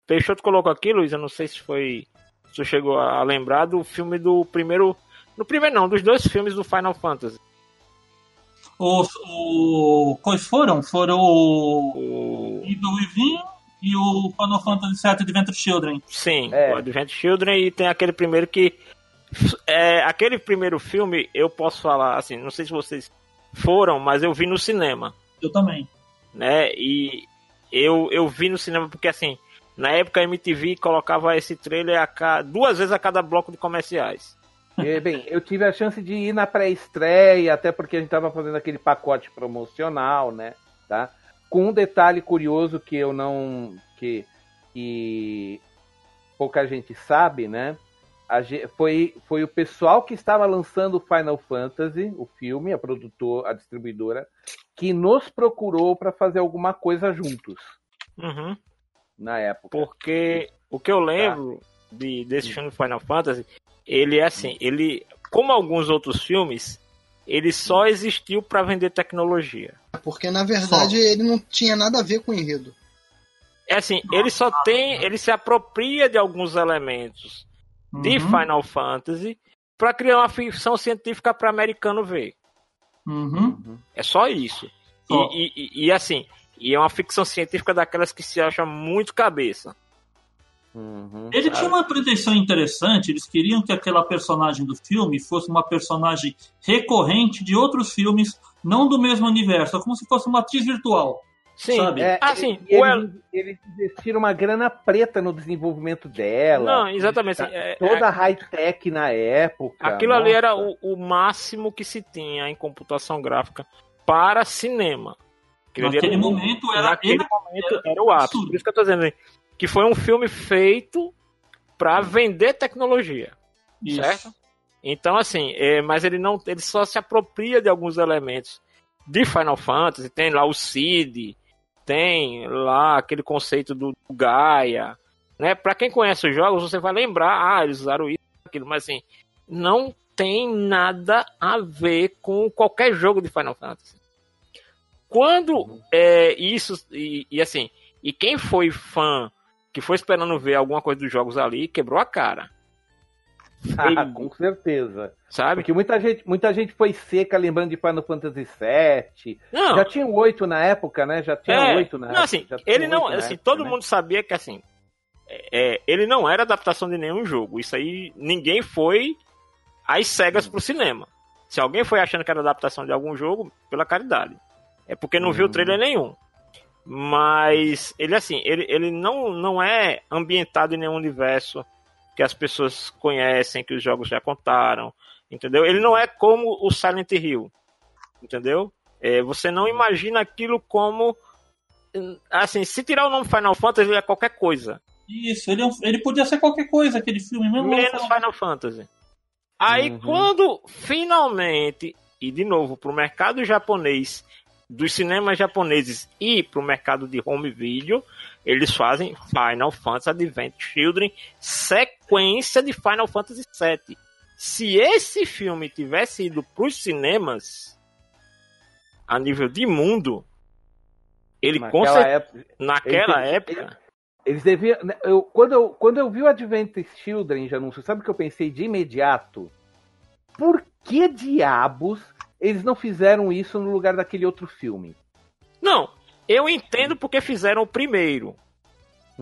Peixoto colocou aqui, Luiz, eu não sei se foi. Se você chegou a lembrar do filme do primeiro. No primeiro não, dos dois filmes do Final Fantasy. Os, o, quais foram? Foram o O, Evil Within e o Final Fantasy VII Adventure Children. sim, É. o Advent Children e tem aquele primeiro que. É, aquele primeiro filme, eu posso falar, assim, não sei se vocês foram, mas eu vi no cinema. Eu também. né? E eu, eu vi no cinema porque assim, na época a MTV colocava esse trailer a duas vezes a cada bloco de comerciais. E, bem, eu tive a chance de ir na pré-estreia, até porque a gente estava fazendo aquele pacote promocional, né? Tá? Com um detalhe curioso que eu não. que, que pouca gente sabe, né? Foi, foi o pessoal que estava lançando o Final Fantasy, o filme, a produtora, a distribuidora, que nos procurou para fazer alguma coisa juntos Uhum. Na época. Porque o que eu lembro de, desse filme Final Fantasy, ele é assim, ele, como alguns outros filmes, ele só existiu para vender tecnologia. Porque na verdade ele não tinha nada a ver com o enredo. É assim, ele só tem, ele se apropria de alguns elementos de Uhum. Final Fantasy para criar uma ficção científica para americano ver. Uhum. É só isso. Só. E, e- e, assim, e é uma ficção científica daquelas que se acha muito cabeça. Uhum. Ele tinha uma pretensão interessante, eles queriam que aquela personagem do filme fosse uma personagem recorrente de outros filmes, não do mesmo universo, é como se fosse uma atriz virtual. Sim, Sabe? É, Ah, sim, e eles, eles investiram uma grana preta no desenvolvimento dela. Não, exatamente. assim, é- Toda é- high-tech na época. aquilo ali nossa. era o, o máximo que se tinha em computação gráfica para cinema. Naquele era momento era naquele era- momento era o ápice. absurdo. Por isso que eu tô dizendo que foi um filme feito para vender tecnologia. Isso. certo? Então, assim, é, mas ele não, ele só se apropria de alguns elementos de Final Fantasy. Tem lá o Cid, tem lá aquele conceito do, do Gaia, né? Para quem conhece os jogos, você vai lembrar, ah, eles usaram isso, aquilo, mas assim, não tem nada a ver com qualquer jogo de Final Fantasy. Quando é, isso e, e assim, e quem foi fã que foi esperando ver alguma coisa dos jogos ali, quebrou a cara. Ah, com certeza. sabe? Porque muita gente, muita gente foi seca lembrando de Final Fantasy VII. Não, Já tinha oito na época, né? Já tinha é, oito na não, época. assim, já tinha ele não, assim, época, todo né? mundo sabia que assim, é, ele não era adaptação de nenhum jogo. Isso aí ninguém foi às cegas pro cinema. Se alguém foi achando que era adaptação de algum jogo, pela caridade. É porque não viu Uhum. trailer nenhum. Mas ele assim, ele, ele não, não é ambientado em nenhum universo que as pessoas conhecem, que os jogos já contaram, entendeu? Ele não é como o Silent Hill, entendeu? É, você não imagina aquilo como assim, se tirar o nome Final Fantasy ele é qualquer coisa, Isso, ele, é um- ele podia ser qualquer coisa, aquele filme mesmo. menos Final Fantasy. Aí Uhum. quando finalmente e de novo pro mercado japonês dos cinemas japoneses e pro mercado de home video, eles fazem Final Fantasy Advent Children, sequência de Final Fantasy VII. Se esse filme tivesse ido pros cinemas a nível de mundo, ele Naquela época, naquela ele- época, eles deviam. né, Eu, quando, eu, quando eu vi o Advent Children de anúncio, sabe o que eu pensei de imediato? Por que diabos eles não fizeram isso no lugar daquele outro filme? não, eu entendo porque fizeram o primeiro.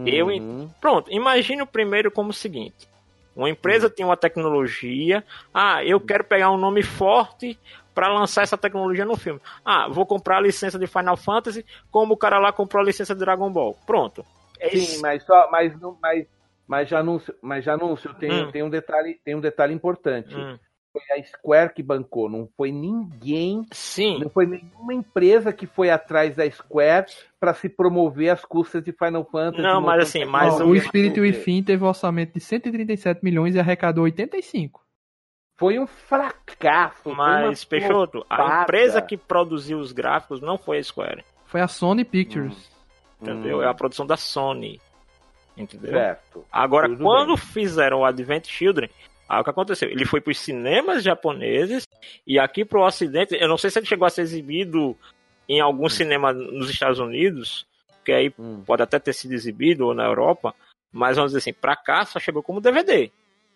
Eu Uhum. Pronto, imagine o primeiro como o seguinte: uma empresa tem uma tecnologia, ah, eu quero pegar um nome forte para lançar essa tecnologia no filme. Ah, vou comprar a licença de Final Fantasy, como o cara lá comprou a licença de Dragon Ball. Pronto. É Sim, isso. mas só, mas mas, mas já anúncio, mas já anúncio tem, Hum. tem um detalhe, tem um detalhe importante. Hum, Foi a Square que bancou, não foi ninguém, Sim, não foi nenhuma empresa que foi atrás da Square para se promover às custas de Final Fantasy. Não, mas assim, mas Ó, o- o Espírito Within teve um orçamento de 137 milhões e arrecadou 85. foi um fracasso. mas Peixoto, a empresa que produziu os gráficos não foi a Square, Foi a Sony Pictures. entendeu? Hum, É a produção da Sony. Entendeu? certo. Agora, Tudo quando fizeram o Advent Children, aí o que aconteceu? Ele foi para os cinemas japoneses e aqui para o Ocidente. Eu não sei se ele chegou a ser exibido em algum cinema nos Estados Unidos, que aí Hum. pode até ter sido exibido ou na Europa, mas vamos dizer assim, para cá só chegou como DVD.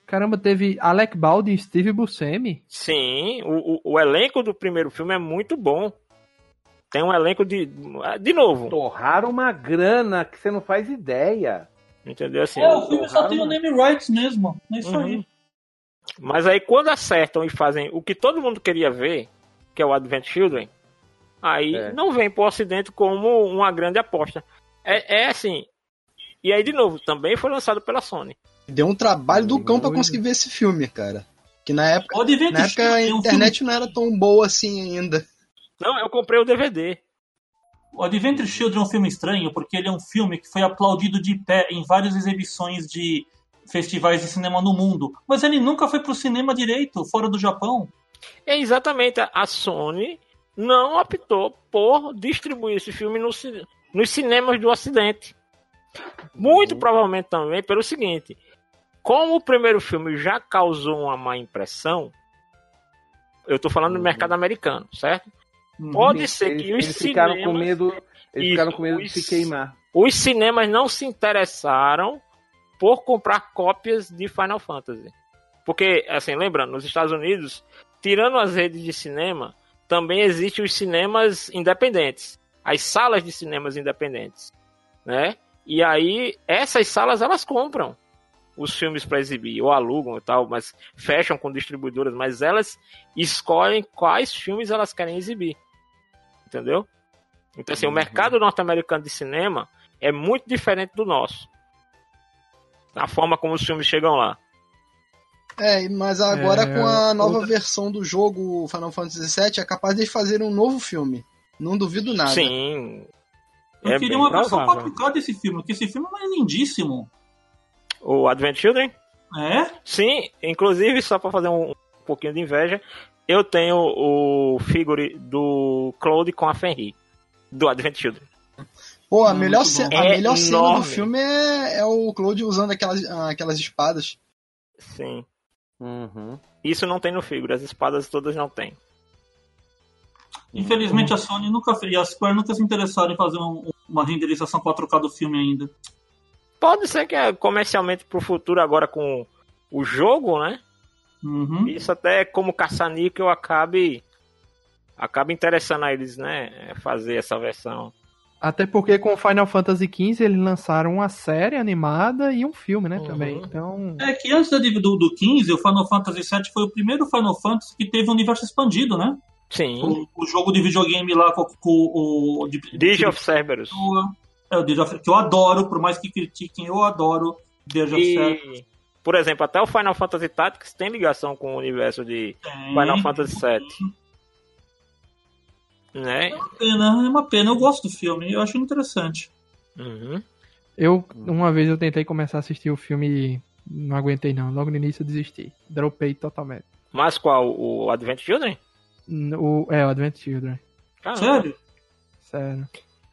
Caramba, teve Alec Baldwin e Steve Buscemi. Sim, o, o, o elenco do primeiro filme é muito bom. Tem um elenco de. De novo, Torraram uma grana que você não faz ideia. entendeu? Assim, É, o filme só tem o name rights mesmo. É isso Uhum. aí. Mas aí quando acertam e fazem o que todo mundo queria ver, que é o Advent Children, aí É. não vem pro Ocidente como uma grande aposta. É, é assim. E aí, de novo, também foi lançado pela Sony. Deu um trabalho do cão pra conseguir ver esse filme, cara. Que na época, O Advent na época a é um internet não era tão boa assim ainda. Não, eu comprei o DVD. O Adventure Children é um filme estranho porque ele é um filme que foi aplaudido de pé em várias exibições de festivais de cinema no mundo. Mas ele nunca foi pro cinema direito, fora do Japão. É exatamente a Sony não optou por distribuir esse filme no nos cinemas do Ocidente. Muito provavelmente também pelo seguinte: como o primeiro filme já causou uma má impressão, eu tô falando do Uhum. mercado americano, certo? Uhum. Pode Eles- ser eles, que os eles ficaram com cinemas- medo. Eles Isso, ficaram com medo de os- se queimar. Os cinemas não se interessaram por comprar cópias de Final Fantasy. Porque, assim, lembrando, nos Estados Unidos, tirando as redes de cinema, também existem os cinemas independentes. As salas de cinemas independentes, né? E aí, essas salas, elas compram os filmes para exibir, ou alugam e tal, mas fecham com distribuidoras, mas elas escolhem quais filmes elas querem exibir. Entendeu? Então, assim, o Uhum. mercado norte-americano de cinema é muito diferente do nosso. A forma como os filmes chegam lá. É, mas agora É, com a nova outra- versão do jogo Final Fantasy VII é capaz de fazerem um novo filme. Não duvido nada. Sim. Eu é queria uma versão provável. 4K desse filme, porque esse filme é lindíssimo. O Advent Children? É? Sim, inclusive, só para fazer um, pouquinho de inveja, eu tenho o figure do Claude com a Fenrir, do Advent Children. Pô, a Hum, melhor, muito ce- bom. a É melhor cena do filme é, é o Claude usando aquelas, aquelas espadas. Sim. Uhum. Isso não tem no figure, as espadas todas não tem. Infelizmente a Sony nunca fez, e a Square nunca se interessaram em fazer um- uma renderização 4K do filme ainda. Pode ser que é comercialmente pro futuro agora com o jogo, né? Uhum. Isso até como caça-níquel acabe acaba interessando a eles, né? Fazer essa versão. Até porque com Final Fantasy XV eles lançaram uma série animada e um filme, né, Uhum. também. Então, É que antes da- do, do 15, o Final Fantasy VII foi o primeiro Final Fantasy que teve um universo expandido, né? Sim. O, o jogo de videogame lá com, com o. De, Dig of Cerberus. É o Dig of que eu adoro, por mais que critiquem, eu adoro Dig of Cerberus. Por exemplo, até o Final Fantasy Tactics tem ligação com o universo de Tem. Final Fantasy VII. Né? É uma pena, é uma pena. Eu gosto do filme, eu acho interessante. Uhum. eu, uma vez eu tentei começar a assistir o filme e não aguentei não. Logo no início eu desisti. Dropei totalmente. Mas qual? O Advent Children? O, é, o Advent Children. Caramba. Sério? Sério.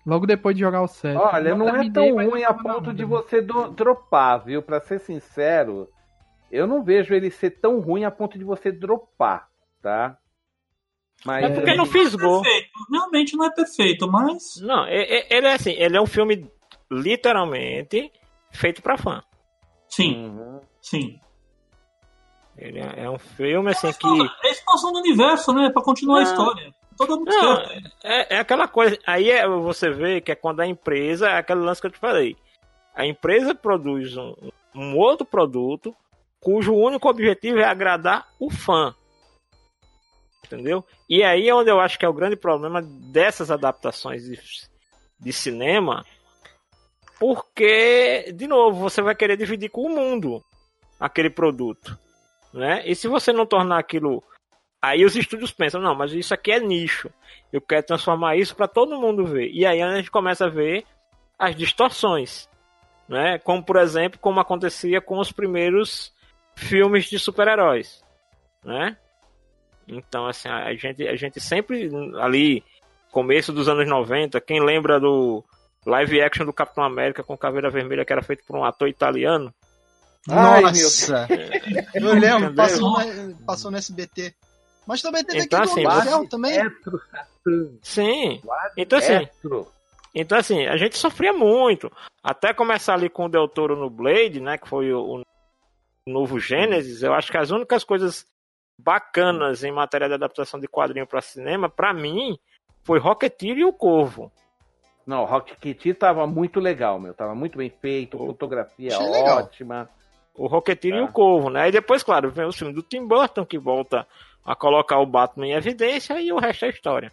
Logo depois de jogar o 7. Olha, não é terminei, tão ruim não a ponto não, de você do- dropar, viu? Pra ser sincero, eu não vejo ele ser tão ruim a ponto de você dropar, tá? Mas É porque não fisgou. Não é perfeito, mas. Não, é- é- ele é assim, ele é um filme literalmente feito pra fã. Sim, Uhum. sim. Ele é é um filme assim que. É a expansão do universo, né? Pra continuar a história. Todo mundo Não, quer. é, é aquela coisa. Aí é, você vê que é quando a empresa, é aquele lance que eu te falei. A empresa produz um, um outro produto cujo único objetivo é agradar o fã. Entendeu? E aí é onde eu acho que é o grande problema dessas adaptações de, de cinema. Porque, de novo, você vai querer dividir com o mundo aquele produto. Né? E se você não tornar aquilo Aí os estúdios pensam, não, mas isso aqui é nicho. Eu quero transformar isso para todo mundo ver. E aí a gente começa a ver as distorções, né? Como por exemplo, como acontecia com os primeiros filmes de super-heróis, né? Então assim, a gente a gente sempre ali começo dos anos 90, quem lembra do live action do Capitão América com Caveira Vermelha que era feito por um ator italiano? Ai, meu Nossa! Eu lembro, passou, no- passou no SBT. Mas também teve Então, aqui assim, Céu também. Etro, Satã, Sim. Então assim. Então, assim, a gente sofria muito. Até começar ali com o Del Toro no Blade, né? Que foi o, o novo Gênesis. Eu acho que as únicas coisas bacanas em matéria de adaptação de quadrinho para cinema, para mim, foi Rocketeer e o Corvo. Não, Rock Kitty tava muito legal, meu. Tava muito bem feito, fotografia Achei legal. ótima. O Rocketeer e Tá. o Corvo, né? E depois, claro, vem o filme do Tim Burton, que volta a colocar o Batman em evidência e o resto é história.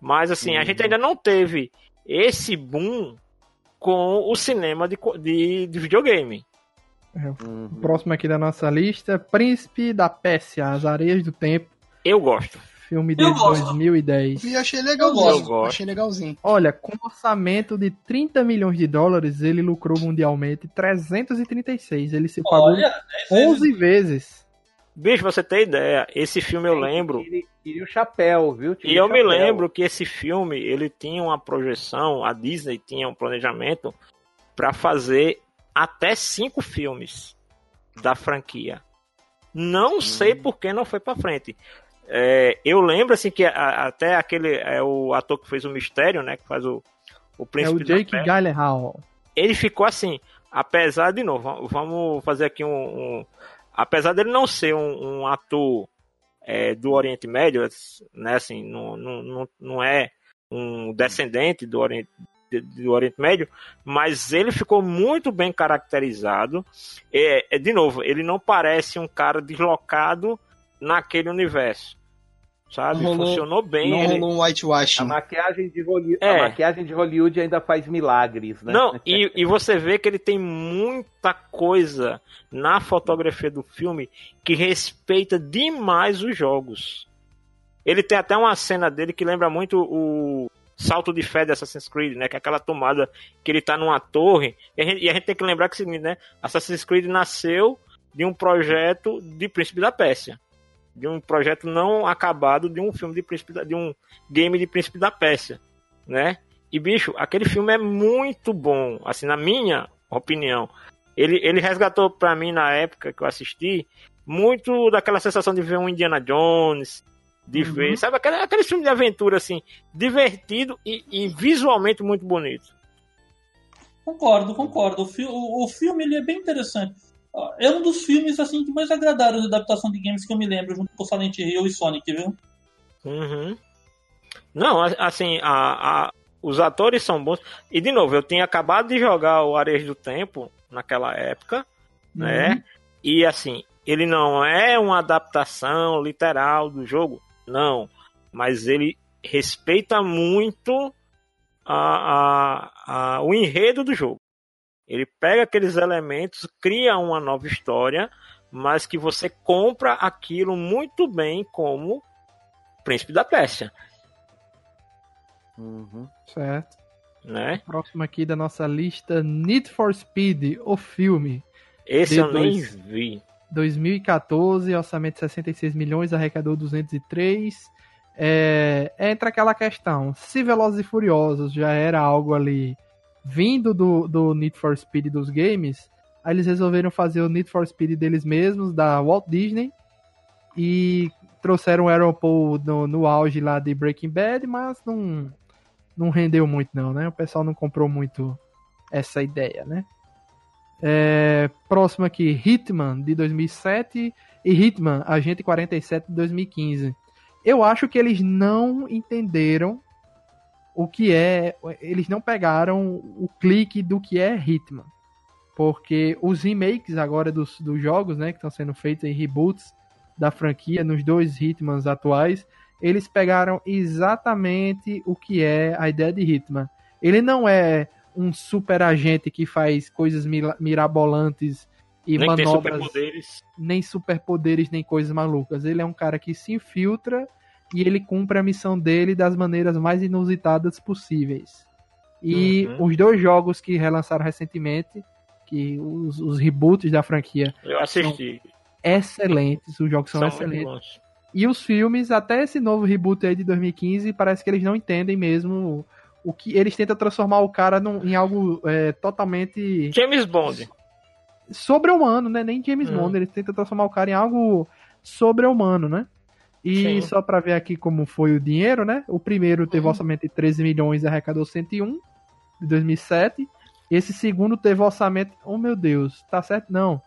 Mas, assim, a Uhum. gente ainda não teve esse boom com o cinema de, de, de videogame. Uhum. Próximo aqui da nossa lista, Príncipe da Pérsia, As Areias do Tempo, Eu gosto. filme de Eu gosto. 2010. E achei Eu legalzinho. gosto. Achei legalzinho. Olha, com um orçamento de 30 milhões de dólares, ele lucrou mundialmente 336. Ele se pagou Olha, 11 vezes. Bicho, você tem ideia, esse filme eu lembro. E, e o chapéu, viu? Tinha E o eu me lembro que esse filme, ele tinha uma projeção, a Disney tinha um planejamento para fazer até cinco filmes da franquia. Não sei por que não foi para frente. É, eu lembro assim que a- até aquele é o ator que fez o Mistério, né, que faz o o É príncipe o da Jake Gyllenhaal. ele ficou assim, apesar de novo, va- vamos fazer aqui um, um- apesar dele não ser um, um ator é, do Oriente Médio, né, assim, não, não, não, não é um descendente do Oriente do Oriente Médio, mas ele ficou muito bem caracterizado. É, é, de novo, ele não parece um cara deslocado naquele universo, sabe? Não rolou- Funcionou bem. Não ele- rolou um A maquiagem, de Hollywood, É. a maquiagem de Hollywood ainda faz milagres, né? Não, e, e você vê que ele tem muita coisa na fotografia do filme que respeita demais os jogos. Ele tem até uma cena dele que lembra muito o salto de fé de Assassin's Creed, né? Que é aquela tomada que ele tá numa torre. E a gente, e a gente tem que lembrar que é o seguinte, né? Assassin's Creed nasceu de um projeto de Príncipe da Pérsia. De um projeto não acabado de um filme de Príncipe da, de um game de Príncipe da Pérsia, né? E, bicho, aquele filme é muito bom, assim, na minha opinião. Ele, ele resgatou pra mim, na época que eu assisti, muito daquela sensação de ver um Indiana Jones, de Uhum. ver, sabe, aquele, aquele filme de aventura, assim, divertido e, e visualmente muito bonito. Concordo, concordo. O, fi- o- o filme ele é bem interessante. É um dos filmes assim que mais agradaram de adaptação de games que eu me lembro, junto com Silent Hill e Sonic, viu? Uhum. Não, assim, a, a- Os atores são bons. E, de novo, eu tinha acabado de jogar o Areias do Tempo naquela época, né? Uhum. E, assim, ele não é uma adaptação literal do jogo, não. Mas ele respeita muito a, a, a, o enredo do jogo. Ele pega aqueles elementos, cria uma nova história, mas que você compra aquilo muito bem como Príncipe da Pérsia, Uhum. Certo. né? Próximo aqui da nossa lista, Need for Speed, o filme. Esse eu nem D2. vi. 2014, orçamento 66 milhões, arrecadou 203. É, entra aquela questão, se Velozes e Furiosos já era algo ali vindo do, do Need for Speed dos games, aí eles resolveram fazer o Need for Speed deles mesmos, da Walt Disney, e trouxeram o Aaron Paul no, no auge lá de Breaking Bad, mas não, não rendeu muito não, né? O pessoal não comprou muito essa ideia, né? É, próximo aqui, Hitman, de 2007, e Hitman, Agente 47, de 2015. Eu acho que eles não entenderam o que é, eles não pegaram o clique do que é Hitman. Porque os remakes agora dos, dos jogos, né, que estão sendo feitos em reboots da franquia, nos dois Hitmans atuais, eles pegaram exatamente o que é a ideia de Hitman. Ele não é um super agente que faz coisas mira- mirabolantes e Nem manobras superpoderes. nem superpoderes, nem coisas malucas. Ele é um cara que se infiltra e ele cumpre a missão dele das maneiras mais inusitadas possíveis. E Uhum. os dois jogos que relançaram recentemente, que os, os reboots da franquia, Eu assisti. excelentes, os jogos são, São excelentes. E os filmes, até esse novo reboot aí de 2015, parece que eles não entendem mesmo o que eles tentam transformar o cara num- em algo é, totalmente James Bond. sobre-humano, né? Nem James Hum. Bond, eles tentam transformar o cara em algo sobre-humano, né? E Sim. só pra ver aqui como foi o dinheiro, né? O primeiro teve Uhum. orçamento de 13 milhões e arrecadou 101 de 2007. Esse segundo teve orçamento, oh meu Deus, tá certo? Não.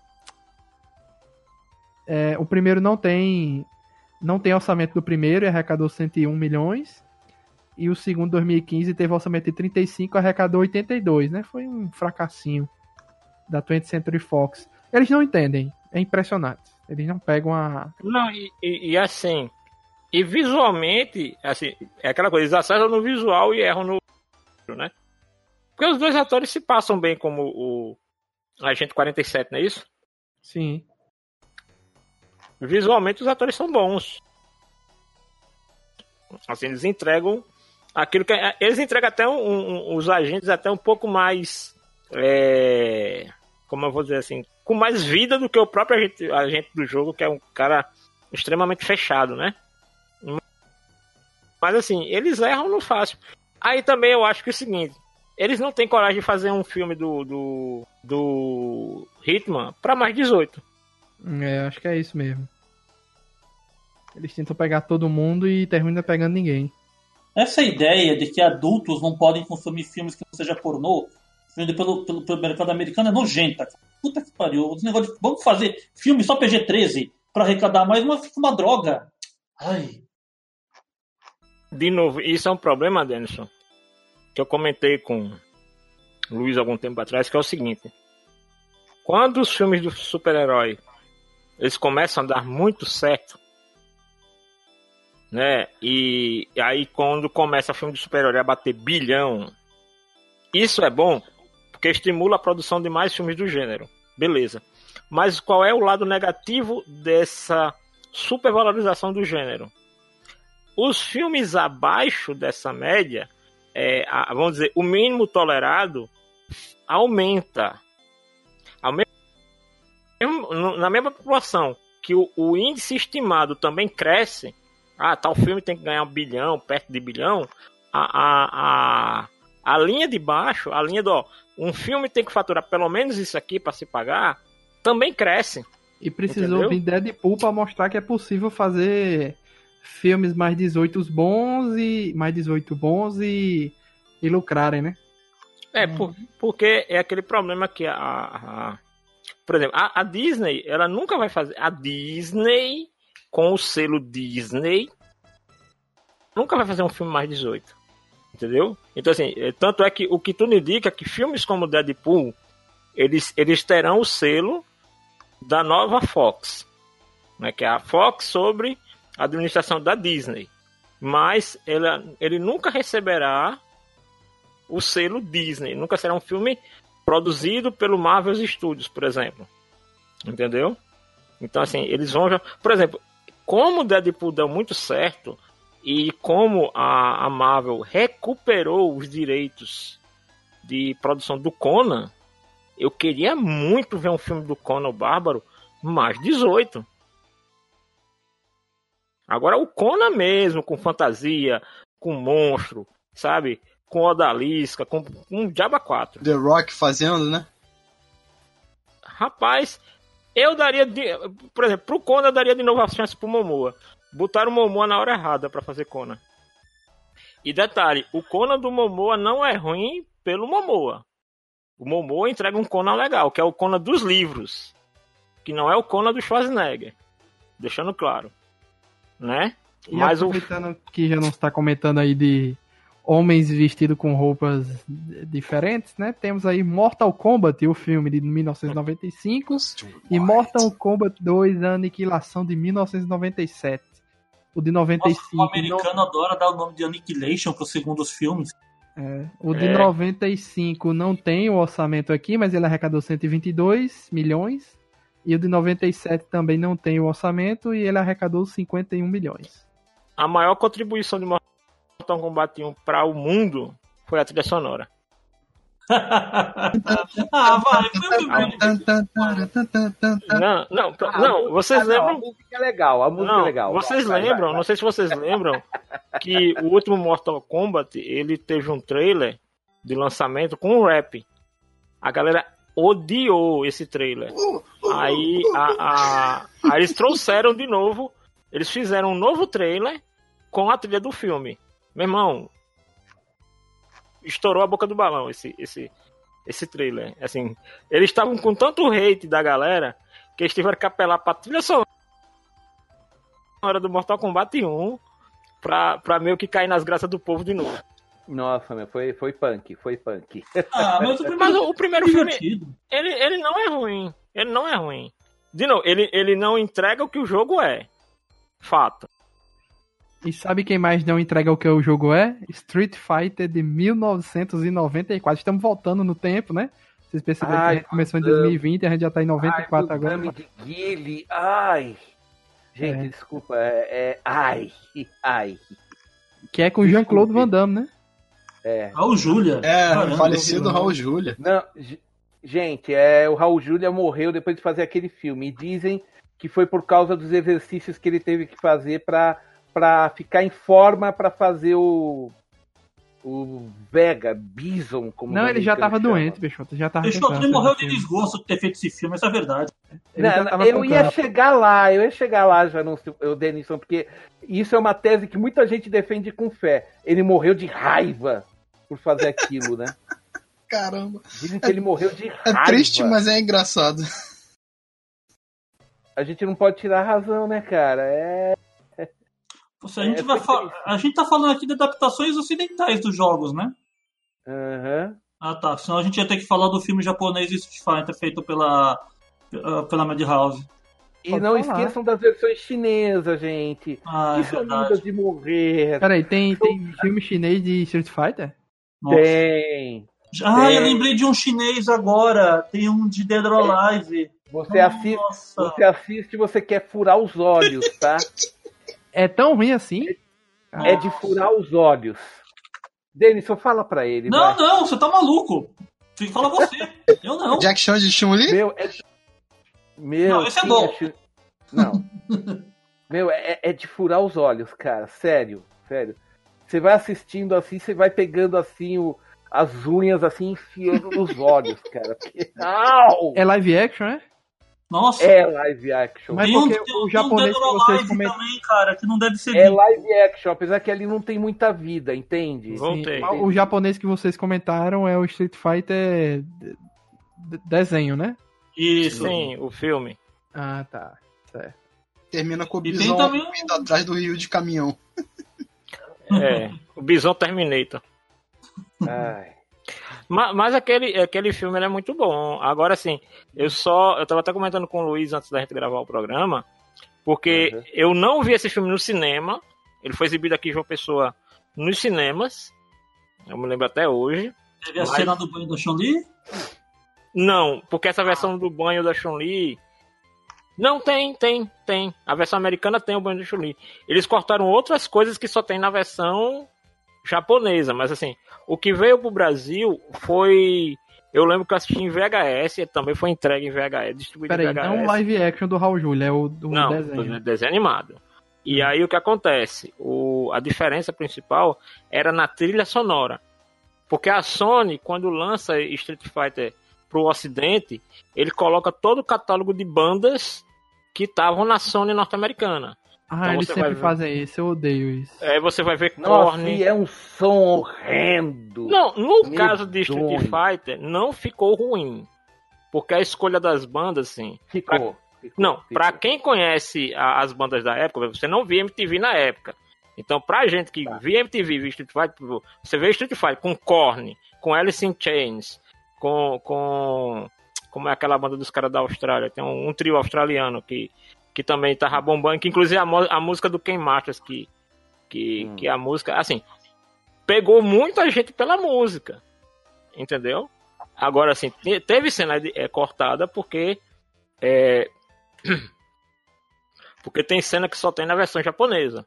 É, o primeiro não tem não tem orçamento do primeiro e arrecadou 101 milhões. E o segundo, 2015, teve orçamento de 35 e arrecadou 82, né? Foi um fracassinho da 20th Century Fox. Eles não entendem, é impressionante. Eles não pegam a. Não, e, e- e assim. E visualmente, assim, é aquela coisa, eles acertam no visual e erram no. né? Porque os dois atores se passam bem como o Agente 47, não é isso? Sim. Visualmente os atores são bons. Assim, eles entregam aquilo que. Eles entregam até um- um- os agentes até um pouco mais. é, como eu vou dizer assim, com mais vida do que o próprio agente, agente do jogo, que é um cara extremamente fechado, né? Mas assim, eles erram no fácil. Aí também eu acho que é o seguinte, eles não têm coragem de fazer um filme do, do, do Hitman pra mais 18. É, acho que é isso mesmo. Eles tentam pegar todo mundo e terminam pegando ninguém. Essa ideia de que adultos não podem consumir filmes que não seja pornô, vindo pelo, pelo, pelo mercado americano, é nojenta. Puta que pariu. Esse negócio de, vamos fazer filme só PG-13 pra arrecadar mais, fica uma droga. Ai. De novo, isso é um problema, Denison, que eu comentei com Luiz algum tempo atrás, que é o seguinte. Quando os filmes do super-herói eles começam a dar muito certo, né? E aí quando começa o filme de super-herói a bater bilhão, isso é bom porque estimula a produção de mais filmes do gênero. Beleza. Mas qual é o lado negativo dessa supervalorização do gênero? Os filmes abaixo dessa média, é, a- vamos dizer, o mínimo tolerado aumenta. No- na mesma proporção que o, o índice estimado também cresce, ah, tal filme tem que ganhar um bilhão, perto de bilhão, a, a, a, a linha de baixo, a linha do ó, um filme tem que faturar pelo menos isso aqui para se pagar, também cresce. E precisou Entendeu? vir Deadpool pra mostrar que é possível fazer filmes mais 18 bons e mais 18 bons e, e lucrarem, né? É, por- porque é aquele problema que a, a- por exemplo, a, a Disney, ela nunca vai fazer a Disney com o selo Disney nunca vai fazer um filme mais 18. Entendeu? Então, assim, é, tanto é que o que tudo indica é que filmes como Deadpool, eles, eles terão o selo da nova Fox, né, que é a Fox sobre a administração da Disney. Mas ele, ele nunca receberá o selo Disney, nunca será um filme produzido pelo Marvel Studios, por exemplo. Entendeu? Então, assim, eles vão. Por exemplo, como Deadpool deu muito certo e como a, a Marvel recuperou os direitos de produção do Conan, eu queria muito ver um filme do Conan o Bárbaro mais 18. Agora o Conan mesmo, com fantasia, com monstro, sabe? Com odalisca, com, com Diaba 4. The Rock fazendo, né? Rapaz, eu daria, de, por exemplo, pro Conan eu daria de novo a chance pro Momoa. Botaram o Momoa na hora errada para fazer Conan. E detalhe, o Conan do Momoa não é ruim pelo Momoa. O Momoa entrega um Conan legal, que é o Conan dos livros. Que não é o Conan do Schwarzenegger. Deixando claro. Né? E Mas o aproveitando que já não está comentando aí de homens vestidos com roupas diferentes, né? Temos aí Mortal Kombat, o filme de 1995, e Mortal Kombat 2, a Aniquilação de 1997. O de 95. Nossa, o americano adora dar o nome de Annihilation para os segundos filmes. É, o de É. 95 não tem o orçamento aqui, mas ele arrecadou 122 milhões. E o de 97 também não tem o orçamento e ele arrecadou 51 milhões. a maior contribuição de Mortal Kombat 1 para o mundo foi a trilha sonora. ah, vai. Não, não, não, vocês ah, não, lembram? A música é legal, a música Não, é legal. vocês Vai, vai, lembram, vai, não sei se vocês lembram, que o último Mortal Kombat, ele teve um trailer de lançamento com um rap. A galera odiou esse trailer. Aí, a, a- aí eles trouxeram de novo, eles fizeram um novo trailer com a trilha do filme. Meu irmão, estourou a boca do balão esse, esse, esse trailer. Assim, eles estavam com tanto hate da galera que eles tiveram que apelar pra trilha sonora do Mortal Kombat 1 pra, pra meio que cair nas graças do povo de novo. Nossa, meu, foi, foi punk, foi punk. Ah, mas o Mas primeiro o, o primeiro filme é ele, ele não é ruim. Ele não é ruim. De novo, ele, ele não entrega o que o jogo é. Fato. E sabe quem mais não entrega o que o jogo é? Street Fighter de 1994. Estamos voltando no tempo, né? Vocês perceberam Ai, que a gente começou em Gundam. 2020 e a gente já tá em 94 ai, agora. Gundam de Guile, ai. Gente, É. desculpa, é, é- Ai, ai. Que é com Jean-Claude Van Damme, né? É. Raul Júlia. É, Caramba, falecido vi, Raul Júlia. Não, ge- gente, é, o Raul Júlia morreu depois de fazer aquele filme. E dizem que foi por causa dos exercícios que ele teve que fazer pra, pra ficar em forma pra fazer o. O Vega, Bison, como Não, ele já tava chama. doente, Peixoto. Já tava Peixoto, ele morreu de desgosto de ter feito esse filme, essa é a verdade. Ele Não, eu ia chegar lá, eu ia chegar lá já no o Denison, porque isso é uma tese que muita gente defende com fé. Ele morreu de raiva por fazer aquilo, né? Caramba. Dizem que ele morreu de É raiva. triste, mas é engraçado. A gente não pode tirar a razão, né, cara? É. Se a, gente É, vai a gente tá falando aqui de adaptações ocidentais dos jogos, né? Aham. Ah tá, senão a gente ia ter que falar do filme japonês Street Fighter feito pela, ah, pela Madhouse. E Pode não falar. esqueçam das versões chinesas, gente. Ah, que é são de morrer. Peraí, tem, tem filme chinês de Street Fighter? Nossa. Tem. Ah, Tem. eu lembrei de um chinês agora. Tem um de Dead or Alive. Você assiste, Nossa. você assiste e você quer furar os olhos, tá? É tão ruim assim? É de furar os olhos. Denison, fala pra ele. Não, vai. não, você tá maluco. Tem que falar você. Eu não. Jack Chan de Chun-Li? Meu, é. Meu, Não, esse é bom. chi- Não. Meu, é, é de furar os olhos, cara. Sério, sério. Você vai assistindo assim, você vai pegando assim o, as unhas assim, enfiando nos olhos, cara. Au! É live action, né? Nossa. É live action. Mas tem um, porque tem o um japonês Dead que vocês comentam- também, cara, que não deve ser É live action, apesar que ali não tem muita vida, entende? Voltei. Sim, o japonês que vocês comentaram é o Street Fighter de- de- desenho, né? Isso. Sim, o filme. Ah, tá. Certo. Termina com o Bison também um- indo atrás do rio de caminhão. É, o Bison Terminator. Ai. Ma- Mas, aquele, aquele filme ele é muito bom. Agora, assim, eu só. Eu tava até comentando com o Luiz antes da gente gravar o programa, porque Uhum. eu não vi esse filme no cinema. Ele foi exibido aqui em João Pessoa nos cinemas. Eu me lembro até hoje. Teve a Mas- cena do banho da Chun-Li? Não, porque essa versão do banho da Chun-Li. Não tem, tem, tem. A versão americana tem o banho da Chun-Li. Eles cortaram outras coisas que só tem na versão japonesa, mas assim, o que veio pro Brasil foi. Eu lembro que eu assisti em VHS, também foi entregue em VHS, distribuído Peraí, em VHS. não o live action do Raul Júlio, é o do Não, desenho. do desenho animado. E aí o que acontece? O, a diferença principal era na trilha sonora. Porque a Sony, quando lança Street Fighter pro ocidente, ele coloca todo o catálogo de bandas que estavam na Sony norte-americana. Ah, Então eles você sempre ver. fazem isso, eu odeio isso. Aí você vai ver Nossa, Korn. e é um som horrendo. Não, no Medonho. caso de Street Fighter, não ficou ruim. Porque a escolha das bandas, assim, Ficou. ficou, Não, ficou. pra quem conhece a- as bandas da época, você não via MTV na época. Então, pra gente que Tá. via MTV, via Street Fighter, você vê Street Fighter com Korn, com Alice in Chains, com, com como é aquela banda dos caras da Austrália, tem um, um trio australiano que, que também tava bombando, que inclusive a, a música do Ken Masters, que, que, Hum. que a música, assim, pegou muita gente pela música, entendeu? Agora, assim, te- teve cena de- é, cortada porque é, porque tem cena que só tem na versão japonesa,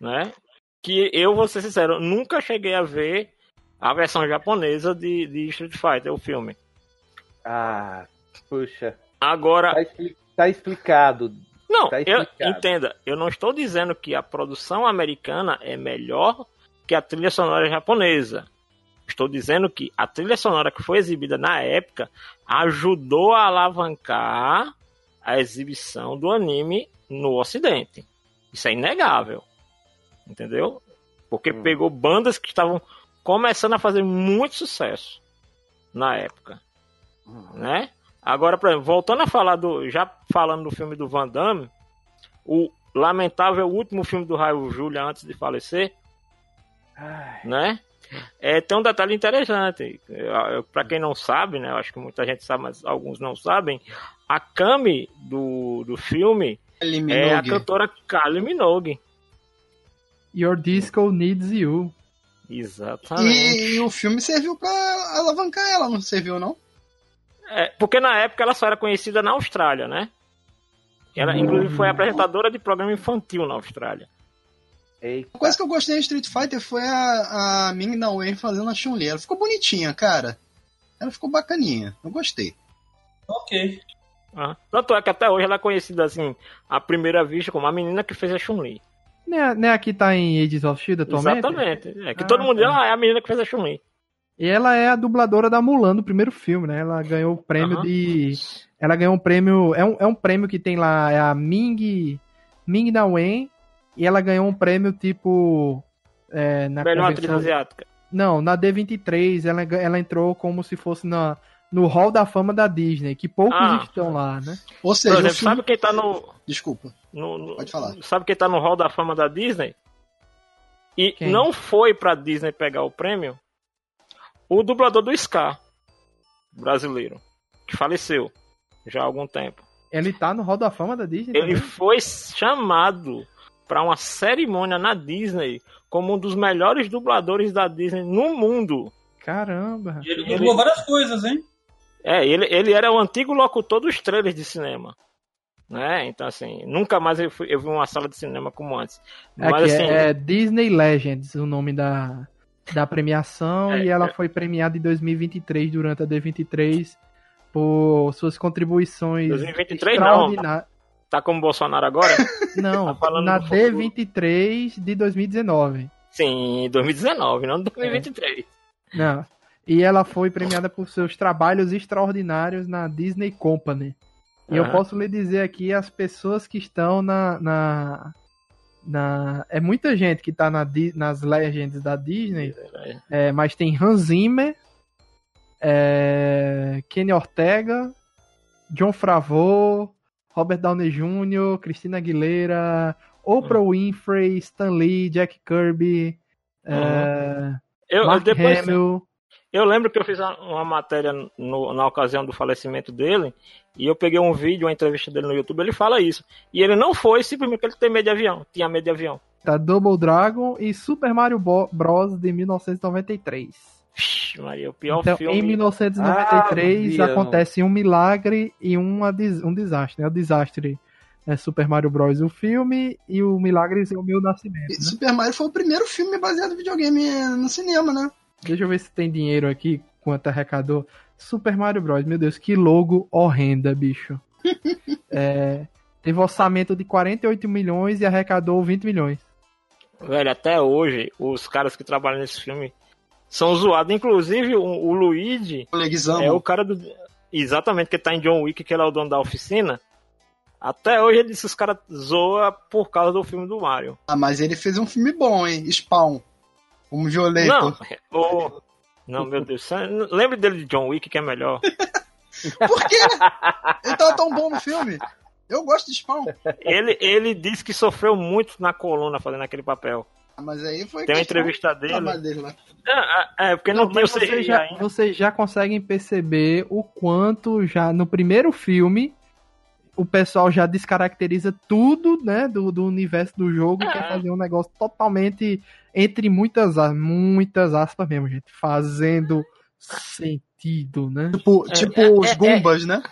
né? Que eu vou ser sincero, nunca cheguei a ver a versão japonesa de, de Street Fighter, o filme. Ah, puxa. Agora, Tá, expli- explicado. não, tá eu, entenda, eu não estou dizendo que a produção americana é melhor que a trilha sonora japonesa. Estou dizendo que a trilha sonora que foi exibida na época ajudou a alavancar a exibição do anime no ocidente. Isso é inegável. Entendeu? Porque Hum. pegou bandas que estavam começando a fazer muito sucesso na época né? Agora, por exemplo, voltando a falar do. Já falando do filme do Van Damme, o lamentável último filme do Raul Julia antes de falecer, Ai, né? É, tem um detalhe interessante. Para quem não sabe, né? Eu acho que muita gente sabe, mas alguns não sabem. A Kami do, do filme é a cantora Kylie Minogue. Your Disco Needs You. Exatamente. E, e o filme serviu pra alavancar ela, não serviu, não? É, porque na época ela só era conhecida na Austrália, né? Ela, inclusive, foi apresentadora de programa infantil na Austrália. eita. Uma coisa que eu gostei em Street Fighter foi a, a Ming Na Wen fazendo a Chun-Li. Ela ficou bonitinha, cara. Ela ficou bacaninha. Eu gostei. Ok. Ah, Tanto é que até hoje ela é conhecida assim, à primeira vista, como a menina que fez a Chun-Li. Né, né aqui tá em Agents of Shield atualmente? Exatamente. É que Ah, todo mundo tá. diz, ah, é a menina que fez a Chun-Li. E ela é a dubladora da Mulan do primeiro filme, né? Ela ganhou o prêmio Aham. de. Ela ganhou um prêmio. É um, é um prêmio que tem lá, é a Ming. Ming Na Wen. E ela ganhou um prêmio tipo. É, na Melhor atriz convenção- asiática. Não, na D23 ela, ela entrou como se fosse na, no Hall da Fama da Disney, que poucos Ah. estão lá, né? Ou Por seja, o exemplo, filme... sabe quem tá no, Desculpa. no- no- Pode falar. Sabe quem tá no Hall da Fama da Disney? E Quem? não foi pra Disney pegar o prêmio? O dublador do Scar, brasileiro, que faleceu já há algum tempo. Ele tá no Hall da Fama da Disney. Ele também? foi chamado para uma cerimônia na Disney como um dos melhores dubladores da Disney no mundo. Caramba. E ele Ele- dublou várias coisas, hein? É, ele, ele era o antigo locutor dos trailers de cinema. Né? Então, assim, nunca mais eu, fui- eu vi uma sala de cinema como antes. Mas, Aqui assim, é, é Disney Legends o nome da, da premiação É, e ela é. foi premiada em 2023 durante a D23 por suas contribuições 2023 não. extraordinárias. tá como Bolsonaro agora? Não, Tá falando na do futuro. D23 de 2019. Sim, 2019, não 2023. Não. E ela foi premiada por seus trabalhos extraordinários na Disney Company. E eu Aham. posso lhe dizer aqui as pessoas que estão na. na, na- é muita gente que está na, nas Legends da Disney, é, mas tem Hans Zimmer, é, Kenny Ortega, John Favreau, Robert Downey Jr., Christina Aguilera, Oprah Winfrey, Stan Lee, Jack Kirby, é, Eu, Mark depois, Hamill. Eu lembro que eu fiz uma, matéria no- na ocasião do falecimento dele, e eu peguei um vídeo, uma entrevista dele no YouTube, ele fala isso. E ele não foi simplesmente porque ele tem medo de avião, tinha medo de avião. Tá Double Dragon e Super Mario Bros. de 1993. Vixe, Maria, o pior Então, filme. em 1993 Ah, acontece um milagre e uma um desastre. Né? O desastre é Super Mario Bros. o filme e o milagre é o meu nascimento. Né? Super Mario foi o primeiro filme baseado em videogame no cinema, né? Deixa eu ver se tem dinheiro aqui, quanto arrecadou. Super Mario Bros. Meu Deus, que logo horrenda, bicho. É, teve orçamento de 48 milhões e arrecadou 20 milhões. Velho, até hoje, os caras que trabalham nesse filme são zoados. Inclusive, o, o Luigi Leguizamo. é o cara do. Exatamente, que tá em John Wick, que ele é o dono da oficina. Até hoje ele disse que os caras zoam por causa do filme do Mario. Ah, mas ele fez um filme bom, hein? Spawn. Como Violator. Não, o... não, meu Deus. Lembre dele de John Wick, que é melhor. Por quê? Ele tava tão bom no filme. Eu gosto de Spawn. Ele, ele disse que sofreu muito na coluna fazendo aquele papel. Ah, Mas aí foi Tem uma entrevista dele. lá. É, é, porque não, tem o Mas vocês CGI já, ainda. vocês já conseguem perceber o quanto já no primeiro filme o pessoal já descaracteriza tudo, né, do, do universo do jogo e É. quer fazer um negócio totalmente entre muitas as- muitas aspas mesmo, gente, fazendo sentido, né? Tipo, É, tipo é, os é, Goombas, né?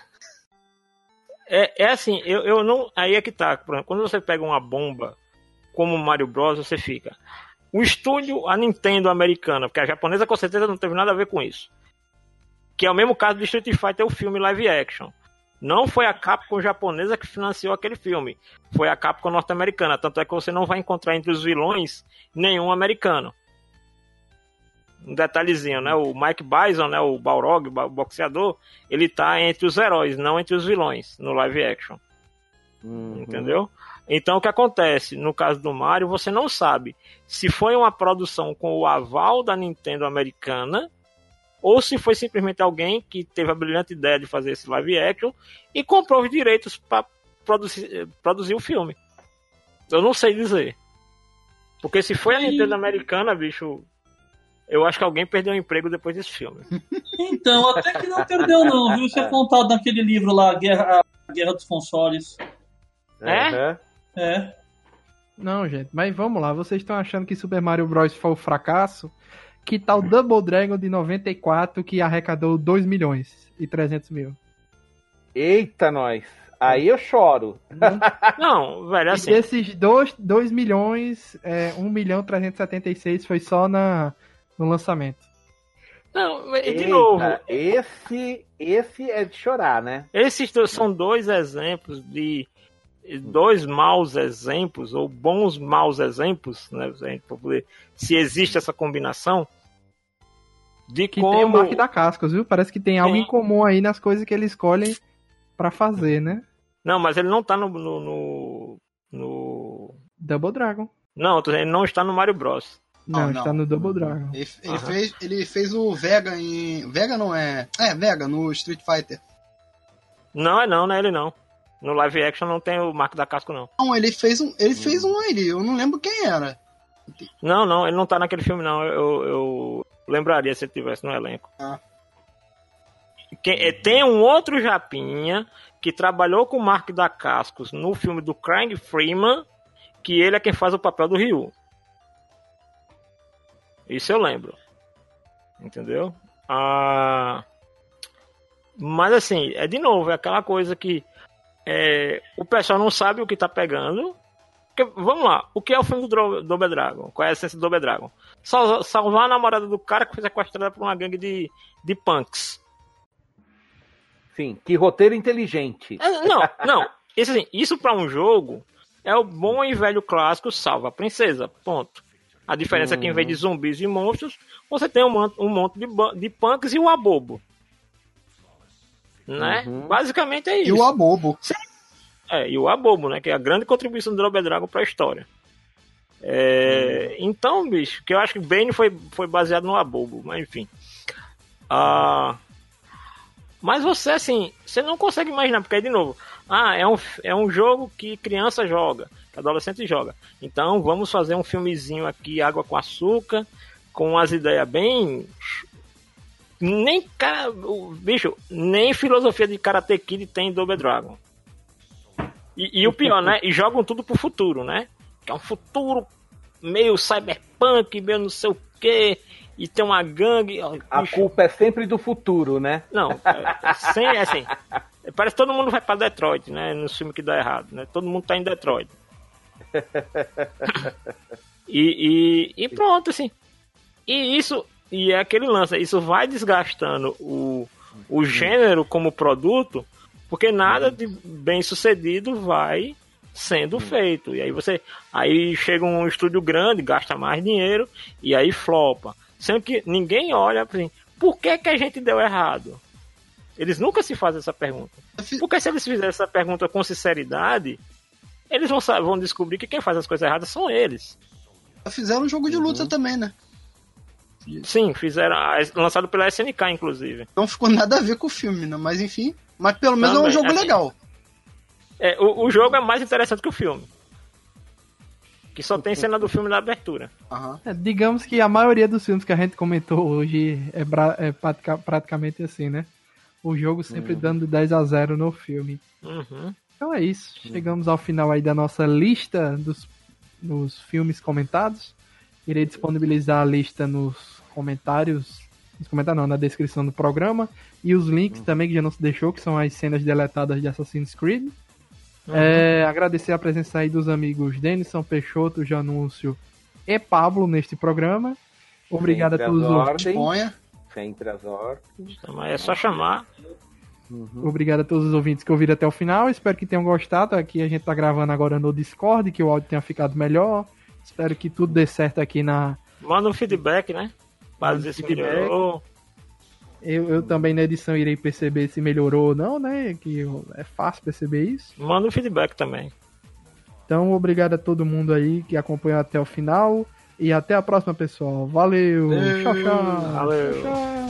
É, é assim, eu, eu não. Aí é que tá. Por exemplo, quando você pega uma bomba como o Mario Bros, você fica. O estúdio, a Nintendo americana, porque a japonesa com certeza não teve nada a ver com isso. Que é o mesmo caso de Street Fighter, o filme live action. Não foi a Capcom japonesa que financiou aquele filme. Foi a Capcom norte-americana. Tanto é que você não vai encontrar entre os vilões nenhum americano. Um detalhezinho, né? O Mike Bison, né? O Balrog, o boxeador, ele tá entre os heróis, não entre os vilões no live action. Uhum. Entendeu? Então o que acontece? No caso do Mario, você não sabe se foi uma produção com o aval da Nintendo americana ou se foi simplesmente alguém que teve a brilhante ideia de fazer esse live action e comprou os direitos para produzir, produzir o filme. Eu não sei dizer. Porque se foi a E- Nintendo americana, bicho, eu acho que alguém perdeu o emprego depois desse filme. Então, até que não perdeu, não, viu? Isso é contado naquele livro lá, Guerra, a Guerra dos Consoles. É? É. Não, gente, mas vamos lá, vocês estão achando que Super Mario Bros foi um fracasso? Que tal Double Dragon de 94 que arrecadou 2 milhões e 300 mil? Eita, nós. Aí eu choro. Não, velho, E assim. desses 2, 2 milhões, é, 1 milhão 376 foi só na, no lançamento. Não, e de Eita, novo, Esse, esse é de chorar, né? Esses dois são dois exemplos de dois maus exemplos ou bons maus exemplos, né, poder- se existe essa combinação de Que como tem o Mark da Cascos, viu? Parece que tem algo Sim. em comum aí nas coisas que ele escolhe pra fazer, né? não, mas ele não tá no no, no, no- Double Dragon. não, ele não está no Mario Bros. Não, Ah, não. está no Double Dragon. Ele, ele Aham. fez, ele fez o Vega em. Vega não é. É, Vega no Street Fighter. Não é não, não é ele não. No live action não tem o Marco da Casco não. Não, ele fez um. Ele fez um ele, eu não lembro quem era. Não, não, ele não tá naquele filme não. Eu, eu lembraria se ele tivesse no elenco. Ah. É, tem um outro Japinha que trabalhou com o Mark da Cascos no filme do Craig Freeman, que ele é quem faz o papel do Ryu. Isso eu lembro. Entendeu? Ah, mas assim, é de novo, é aquela coisa que é, o pessoal não sabe o que tá pegando. Porque, vamos lá, o que é o filme do Double Dragon? Qual é a essência do Double Dragon? Sal- Salvar a namorada do cara que foi sequestrada por uma gangue de, de punks. Sim, que roteiro inteligente. É, Não, não. Isso, assim, isso pra um jogo é o bom e velho clássico salva a princesa. Ponto. A diferença é que em vez de zumbis e monstros, você tem um, um monte de, de punks e o abobo. Né? Uhum. Basicamente é E isso. o Abobo. É, e o Abobo, né? Que é a grande contribuição do Double Dragon pra história. É, Então, bicho, que eu acho que Bane foi, foi baseado no Abobo, mas enfim. Ah, mas você, assim, você não consegue imaginar, porque de novo, ah, é um, é um jogo que criança joga, que adolescente joga. Então, vamos fazer um filmezinho aqui, água com açúcar, com umas ideias bem. Nem cara. Bicho, nem filosofia de Karate Kid tem em Double Dragon. E, e o pior, né? E jogam tudo pro futuro, né? Que é um futuro meio cyberpunk, meio não sei o quê. E tem uma gangue. A culpa é sempre do futuro, né? Não, é, é sem, é assim. Parece que todo mundo vai pra Detroit, né? No filme que dá errado, né? Todo mundo tá em Detroit. E, e, e pronto, assim. E isso, e é aquele lance, isso vai desgastando o, o gênero como produto, porque nada de bem sucedido vai sendo feito. E aí você. Aí chega um estúdio grande, gasta mais dinheiro, e aí flopa. Sendo que ninguém olha assim, por que, que a gente deu errado? Eles nunca se fazem essa pergunta. Porque se eles fizerem essa pergunta com sinceridade, eles vão, vão descobrir que quem faz as coisas erradas são eles. Fizeram um jogo de luta Uhum. também, né? Sim, fizeram. Lançado pela SNK, inclusive. Não ficou nada a ver com o filme, né? Mas enfim. Mas pelo menos é um Também, jogo assim, legal. É, o, o jogo é mais interessante que o filme. Que só tem cena do filme na abertura. Aham. É, digamos que a maioria dos filmes que a gente comentou hoje é, bra- é pratica- praticamente assim, né? O jogo sempre dando 10 a 0 no filme. Uhum. Então é isso. Chegamos ao final aí da nossa lista dos, dos filmes comentados. Irei disponibilizar a lista nos comentários. Nos comentários não, na descrição do programa. E os links também que já não se deixou, que são as cenas deletadas de Assassin's Creed. É, agradecer a presença aí dos amigos Denison Peixoto, Janúncio e Pablo neste programa. Obrigado a todos as os. Sempre as ordens. É só chamar. Obrigado a todos os ouvintes que ouviram até o final. Espero que tenham gostado. Aqui a gente tá gravando agora no Discord, que o áudio tenha ficado melhor. Espero que tudo dê certo aqui na. Manda um feedback, né? Pra Manda dizer se feedback. melhorou. Eu, eu também na edição irei perceber se melhorou ou não, né? Que é fácil perceber isso. Manda um feedback também. Então, obrigado a todo mundo aí que acompanhou até o final. E até a próxima, pessoal. Valeu! Valeu. Tchau, tchau! Valeu. Tchau, tchau.